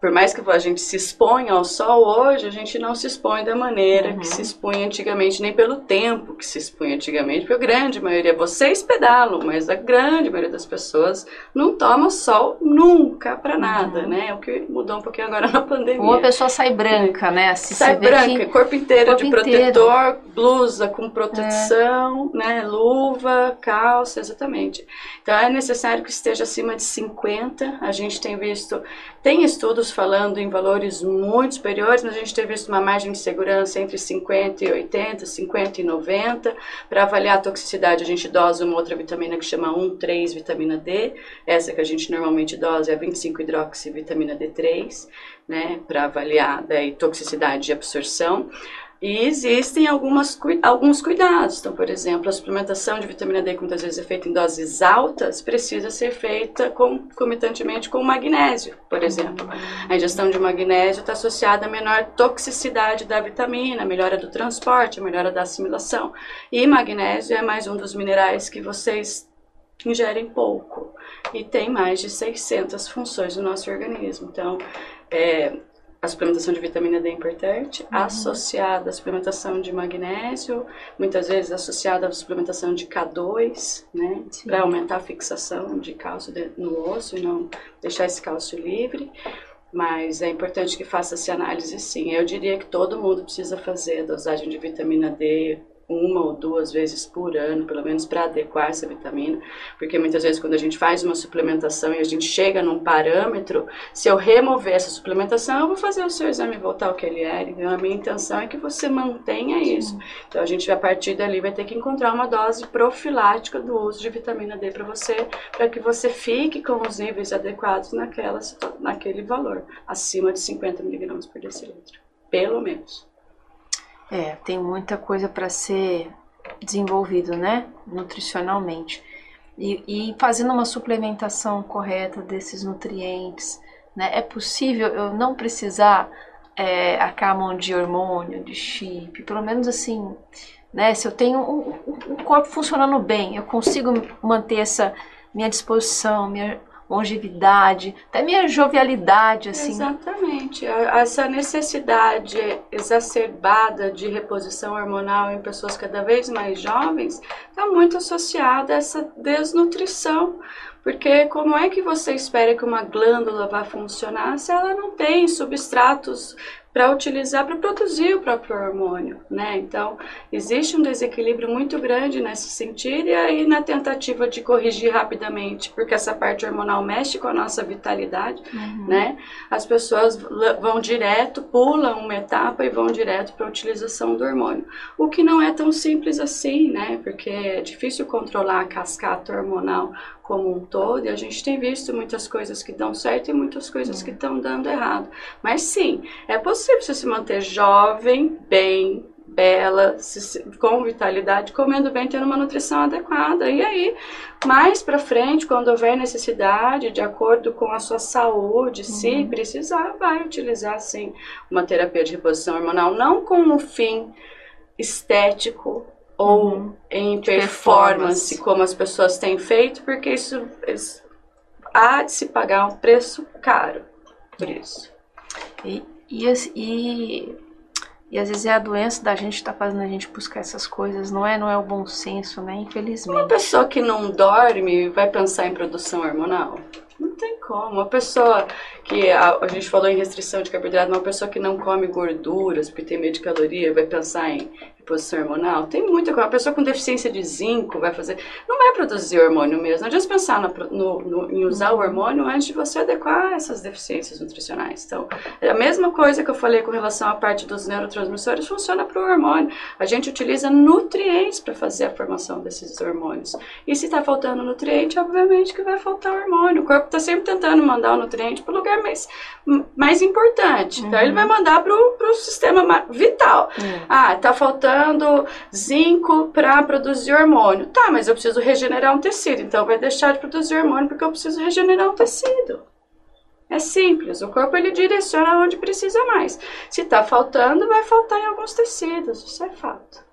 Speaker 4: por mais que a gente se exponha ao sol hoje, a gente não se expõe da maneira uhum. que se expunha antigamente, nem pelo tempo que se expunha antigamente, porque a grande maioria, vocês pedalam, mas a grande maioria das pessoas não toma sol nunca para nada, uhum. né? O que mudou um pouquinho agora na pandemia.
Speaker 2: Uma pessoa sai branca, né?
Speaker 4: Assim, sai branca, que... corpo inteiro corpo de protetor, inteiro. blusa com proteção, é. né? Luva, calça, exatamente. Então é necessário que esteja acima de 50, a gente tem visto tem estudos falando em valores muito superiores, mas a gente tem visto uma margem de segurança entre 50 e 80, 50 e 90. Para avaliar a toxicidade, a gente dosa uma outra vitamina que chama 1,3 vitamina D. Essa que a gente normalmente dosa é a 25 hidroxi vitamina D3, né, para avaliar daí toxicidade e absorção. E existem algumas, alguns cuidados. Então, por exemplo, a suplementação de vitamina D, que muitas vezes é feita em doses altas, precisa ser feita concomitantemente com magnésio, por exemplo. A ingestão de magnésio está associada a menor toxicidade da vitamina, melhora do transporte, melhora da assimilação. E magnésio é mais um dos minerais que vocês ingerem pouco e tem mais de 600 funções no nosso organismo. Então, é, a suplementação de vitamina D é importante, uhum. associada à suplementação de magnésio, muitas vezes associada à suplementação de K2, né, para aumentar a fixação de cálcio no osso e não deixar esse cálcio livre. Mas é importante que faça-se análise sim. Eu diria que todo mundo precisa fazer a dosagem de vitamina D uma ou duas vezes por ano, pelo menos para adequar essa vitamina, porque muitas vezes quando a gente faz uma suplementação e a gente chega num parâmetro, se eu remover essa suplementação, eu vou fazer o seu exame voltar ao que ele era. Então a minha intenção é que você mantenha isso. Então a gente a partir dali vai ter que encontrar uma dose profilática do uso de vitamina D para você, para que você fique com os níveis adequados naquela, naquele valor, acima de 50 miligramas por decilitro, pelo menos.
Speaker 2: É, tem muita coisa para ser desenvolvido, né? Nutricionalmente. E, e, fazendo uma suplementação correta desses nutrientes, né? É possível eu não precisar é, a mão de hormônio, de chip, pelo menos assim, né? Se eu tenho um, um corpo funcionando bem, eu consigo manter essa minha disposição, minha longevidade, até minha jovialidade, assim.
Speaker 4: Exatamente. Essa necessidade exacerbada de reposição hormonal em pessoas cada vez mais jovens está muito associada a essa desnutrição. Porque como é que você espera que uma glândula vá funcionar se ela não tem substratos para utilizar para produzir o próprio hormônio, né? Então, existe um desequilíbrio muito grande nesse sentido e aí na tentativa de corrigir rapidamente, porque essa parte hormonal mexe com a nossa vitalidade, uhum. né? As pessoas vão direto, pulam uma etapa e vão direto para a utilização do hormônio. O que não é tão simples assim, né? Porque é difícil controlar a cascata hormonal como um todo, e a gente tem visto muitas coisas que dão certo e muitas coisas que estão dando errado. Mas sim, é possível você se manter jovem, bem, bela, com vitalidade, comendo bem, tendo uma nutrição adequada. E aí, mais para frente, quando houver necessidade, de acordo com a sua saúde, uhum. se precisar, vai utilizar sim uma terapia de reposição hormonal, não com um fim estético ou uhum. em performance, performance, como as pessoas têm feito, porque isso, isso há de se pagar um preço caro por isso.
Speaker 2: E, e, e, e às vezes é a doença da gente está fazendo a gente buscar essas coisas, não é? Não é o bom senso, né? Infelizmente.
Speaker 4: Uma pessoa que não dorme vai pensar em produção hormonal? Não tem como. Uma pessoa que a, a, gente falou em restrição de carboidrato, uma pessoa que não come gorduras porque tem medo de caloria vai pensar em reposição hormonal? Tem muita coisa. Uma pessoa com deficiência de zinco vai fazer. Não vai produzir hormônio mesmo. Não adianta pensar no, no, no, em usar o hormônio antes de você adequar essas deficiências nutricionais. Então, é a mesma coisa que eu falei com relação à parte dos neurotransmissores funciona para o hormônio. A gente utiliza nutrientes para fazer a formação desses hormônios. E se está faltando nutriente, obviamente que vai faltar hormônio. O corpo está sempre tentando mandar o nutriente para o lugar mais, mais importante. Então, ele uhum. vai mandar para o sistema vital. Uhum. Ah, está faltando usando zinco para produzir hormônio. Tá, mas eu preciso regenerar um tecido, então vai deixar de produzir hormônio porque eu preciso regenerar um tecido. É simples, o corpo ele direciona onde precisa mais. Se está faltando, vai faltar em alguns tecidos, isso é fato.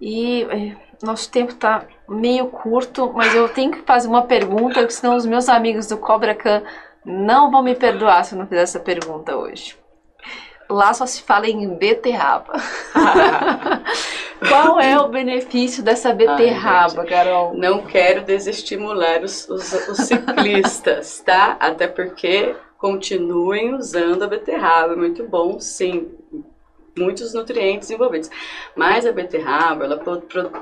Speaker 2: E é, nosso tempo está meio curto, mas eu tenho que fazer uma pergunta, senão os meus amigos do Cobra Khan não vão me perdoar se eu não fizer essa pergunta hoje. Lá só se fala em beterraba. Qual é o benefício dessa beterraba, Ai, Carol?
Speaker 4: Não quero desestimular os, os, os ciclistas, tá? Até porque continuem usando a beterraba. É muito bom, sim muitos nutrientes envolvidos. Mas a beterraba, ela,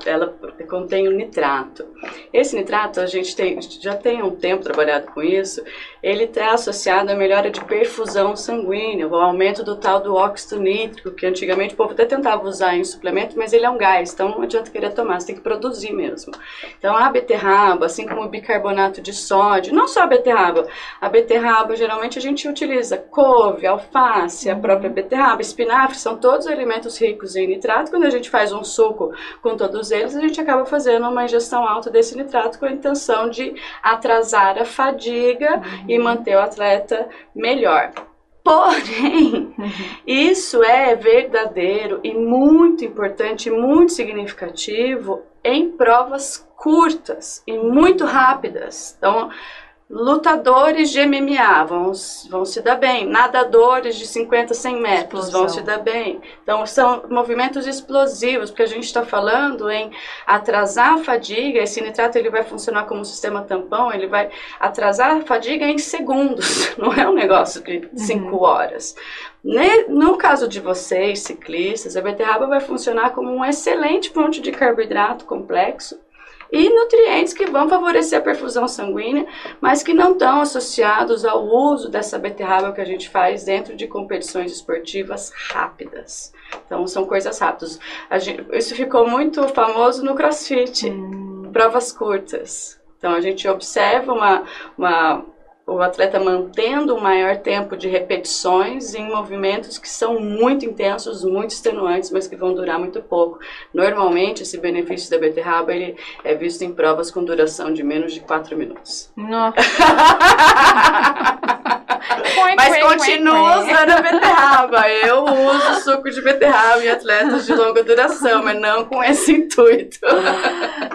Speaker 4: ela contém o nitrato. Esse nitrato, a gente tem, já tem um tempo trabalhado com isso, ele está associado à melhora de perfusão sanguínea, o aumento do tal do óxido nítrico, que antigamente o povo até tentava usar em suplemento, mas ele é um gás, então não adianta querer tomar, você tem que produzir mesmo. Então a beterraba, assim como o bicarbonato de sódio, não só a beterraba, a beterraba geralmente a gente utiliza couve, alface, a própria beterraba, espinafre, são todos alimentos ricos em nitrato. Quando a gente faz um suco com todos eles, a gente acaba fazendo uma ingestão alta desse nitrato com a intenção de atrasar a fadiga uhum. E manter o atleta melhor. Porém, isso é verdadeiro e muito importante, muito significativo em provas curtas e muito rápidas. Então, Lutadores de MMA vão, vão se dar bem. Nadadores de 50, 100 metros Explosão. vão se dar bem. Então, são movimentos explosivos, porque a gente está falando em atrasar a fadiga. Esse nitrato ele vai funcionar como um sistema tampão, ele vai atrasar a fadiga em segundos. Não é um negócio de 5 uhum. horas. No caso de vocês, ciclistas, a beterraba vai funcionar como um excelente ponto de carboidrato complexo e nutrientes que vão favorecer a perfusão sanguínea, mas que não estão associados ao uso dessa beterraba que a gente faz dentro de competições esportivas rápidas. Então, são coisas rápidas. Gente, isso ficou muito famoso no crossfit, hum. provas curtas. Então, a gente observa uma, uma o atleta mantendo um maior tempo de repetições em movimentos que são muito intensos, muito extenuantes, mas que vão durar muito pouco. Normalmente, esse benefício da beterraba ele é visto em provas com duração de menos de 4 minutos.
Speaker 2: Nossa.
Speaker 4: Mas continua usando a beterraba. Eu uso suco de beterraba em atletas de longa duração, mas não com esse intuito.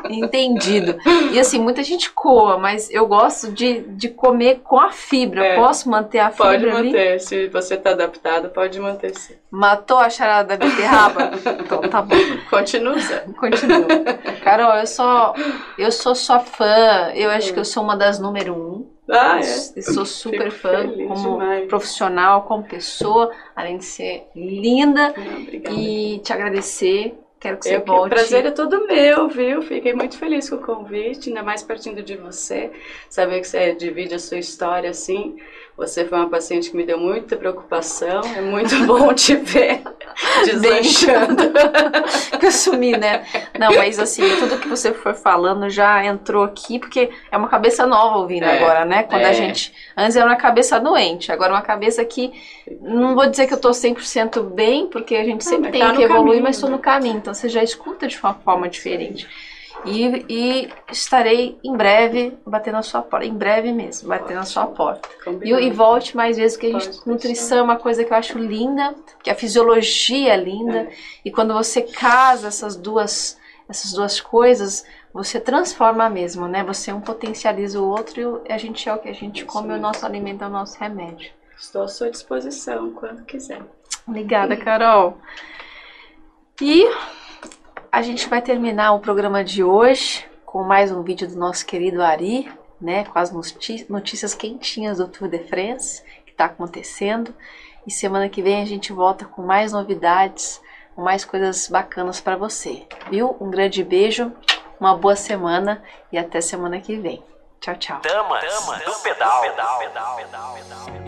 Speaker 2: Entendido. E assim, muita gente coa, mas eu gosto de, de comer com a fibra. É. Posso manter a fibra?
Speaker 4: Pode manter. Ali? Se você está adaptado, pode manter sim.
Speaker 2: Matou a charada da beterraba? então tá bom.
Speaker 4: Continua.
Speaker 2: Continua. Carol, eu sou, eu sou sua fã. Eu acho que eu sou uma das número um.
Speaker 4: Ah, é.
Speaker 2: sou super Fico fã como demais. profissional, como pessoa, além de ser linda.
Speaker 4: Ah,
Speaker 2: e te agradecer. Quero que você Eu, volte.
Speaker 4: O prazer é todo meu, viu? Fiquei muito feliz com o convite, ainda mais partindo de você. Saber que você divide a sua história assim. Você foi uma paciente que me deu muita preocupação. É muito bom te ver deslanchando.
Speaker 2: que eu sumi, né? Não, mas assim, tudo que você for falando já entrou aqui, porque é uma cabeça nova ouvindo é, agora, né? Quando é. a gente. Antes era uma cabeça doente, agora uma cabeça que. Não vou dizer que eu tô 100% bem, porque a gente sempre não, tem tá que evoluir, caminho, mas estou né? no caminho. Então você já escuta de uma forma diferente. E, e, estarei em breve batendo na sua porta. Em breve mesmo, batendo na sua porta. E, e, volte mais vezes, porque a gente, nutrição é uma coisa que eu acho linda, que a fisiologia é linda. É. E quando você casa essas duas, essas duas coisas, você transforma mesmo, né? Você um potencializa o outro e a gente é o que a gente Isso come, mesmo. o nosso alimento é o nosso remédio.
Speaker 4: Estou à sua disposição quando quiser.
Speaker 2: Obrigada, Carol. E a gente vai terminar o programa de hoje com mais um vídeo do nosso querido Ari, né, com as notícias quentinhas do Tour de France que está acontecendo. E semana que vem a gente volta com mais novidades, com mais coisas bacanas para você, viu? Um grande beijo, uma boa semana e até semana que vem. Tchau, tchau. Damas, Damas do pedal.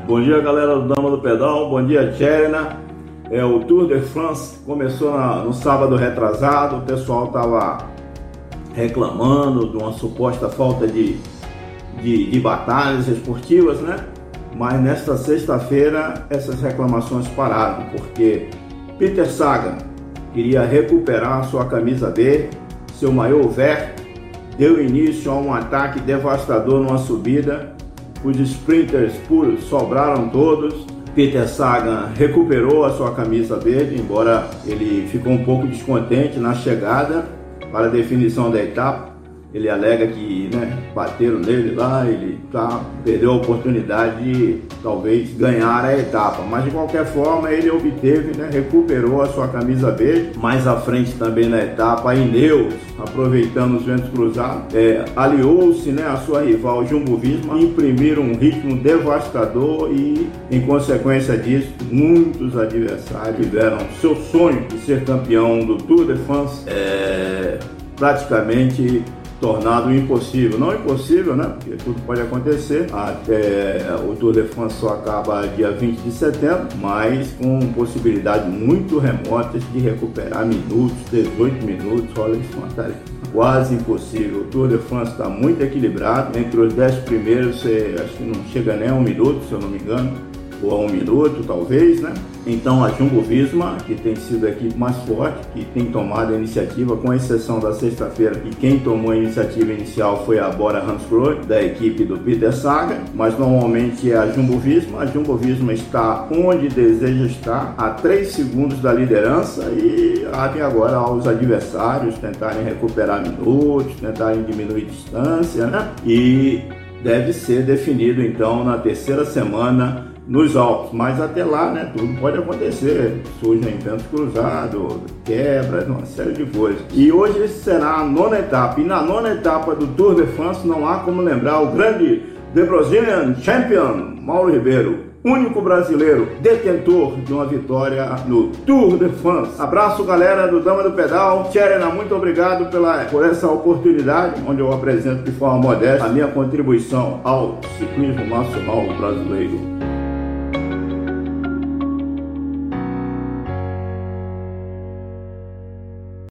Speaker 5: Bom dia, galera do Dama do Pedal. Bom dia, Tcherna. É, o Tour de France começou na, no sábado retrasado, o pessoal estava reclamando de uma suposta falta de, de, de batalhas esportivas, né? Mas nesta sexta-feira essas reclamações pararam, porque Peter Sagan queria recuperar sua camisa B, seu maior verde, deu início a um ataque devastador numa subida. Os sprinters puros sobraram todos Peter Sagan recuperou a sua camisa verde, embora ele ficou um pouco descontente na chegada para a definição da etapa. Ele alega que né, bateram nele lá, ele tá, perdeu a oportunidade de talvez ganhar a etapa. Mas de qualquer forma ele obteve, né, recuperou a sua camisa verde. Mais à frente também na etapa, Ineos, aproveitando os ventos cruzados, é, aliou-se né, à sua rival Jumbo Visma, imprimiram um ritmo devastador e, em consequência disso, muitos adversários tiveram seu sonho de ser campeão do Tour de France é, praticamente tornado impossível. Não impossível, né? Porque tudo pode acontecer. Até o Tour de France só acaba dia 20 de setembro, mas com possibilidades muito remotas de recuperar minutos, 18 minutos. Olha isso, uma tarefa quase impossível. O Tour de France está muito equilibrado. Entre os 10 primeiros, você acho que não chega nem a um minuto, se eu não me engano ou a um minuto, talvez, né? Então a Jumbo Visma, que tem sido a equipe mais forte, que tem tomado a iniciativa, com exceção da sexta-feira, e quem tomou a iniciativa inicial foi a Bora Hansgrohe, da equipe do Peter Saga, mas normalmente é a Jumbo Visma. A Jumbo Visma está onde deseja estar, a 3 segundos da liderança e abre agora aos adversários tentarem recuperar minutos, tentarem diminuir distância, né? E deve ser definido então na terceira semana nos Alpes, mas até lá, né, tudo pode acontecer. Surgem ventos cruzados, quebras, uma série de coisas. E hoje será a nona etapa, e na nona etapa do Tour de France não há como lembrar o grande The Brazilian Champion, Mauro Ribeiro, único brasileiro detentor de uma vitória no Tour de France. Abraço, galera do Dama do Pedal. Tcherena, muito obrigado pela, por essa oportunidade, onde eu apresento de forma modesta a minha contribuição ao ciclismo nacional brasileiro.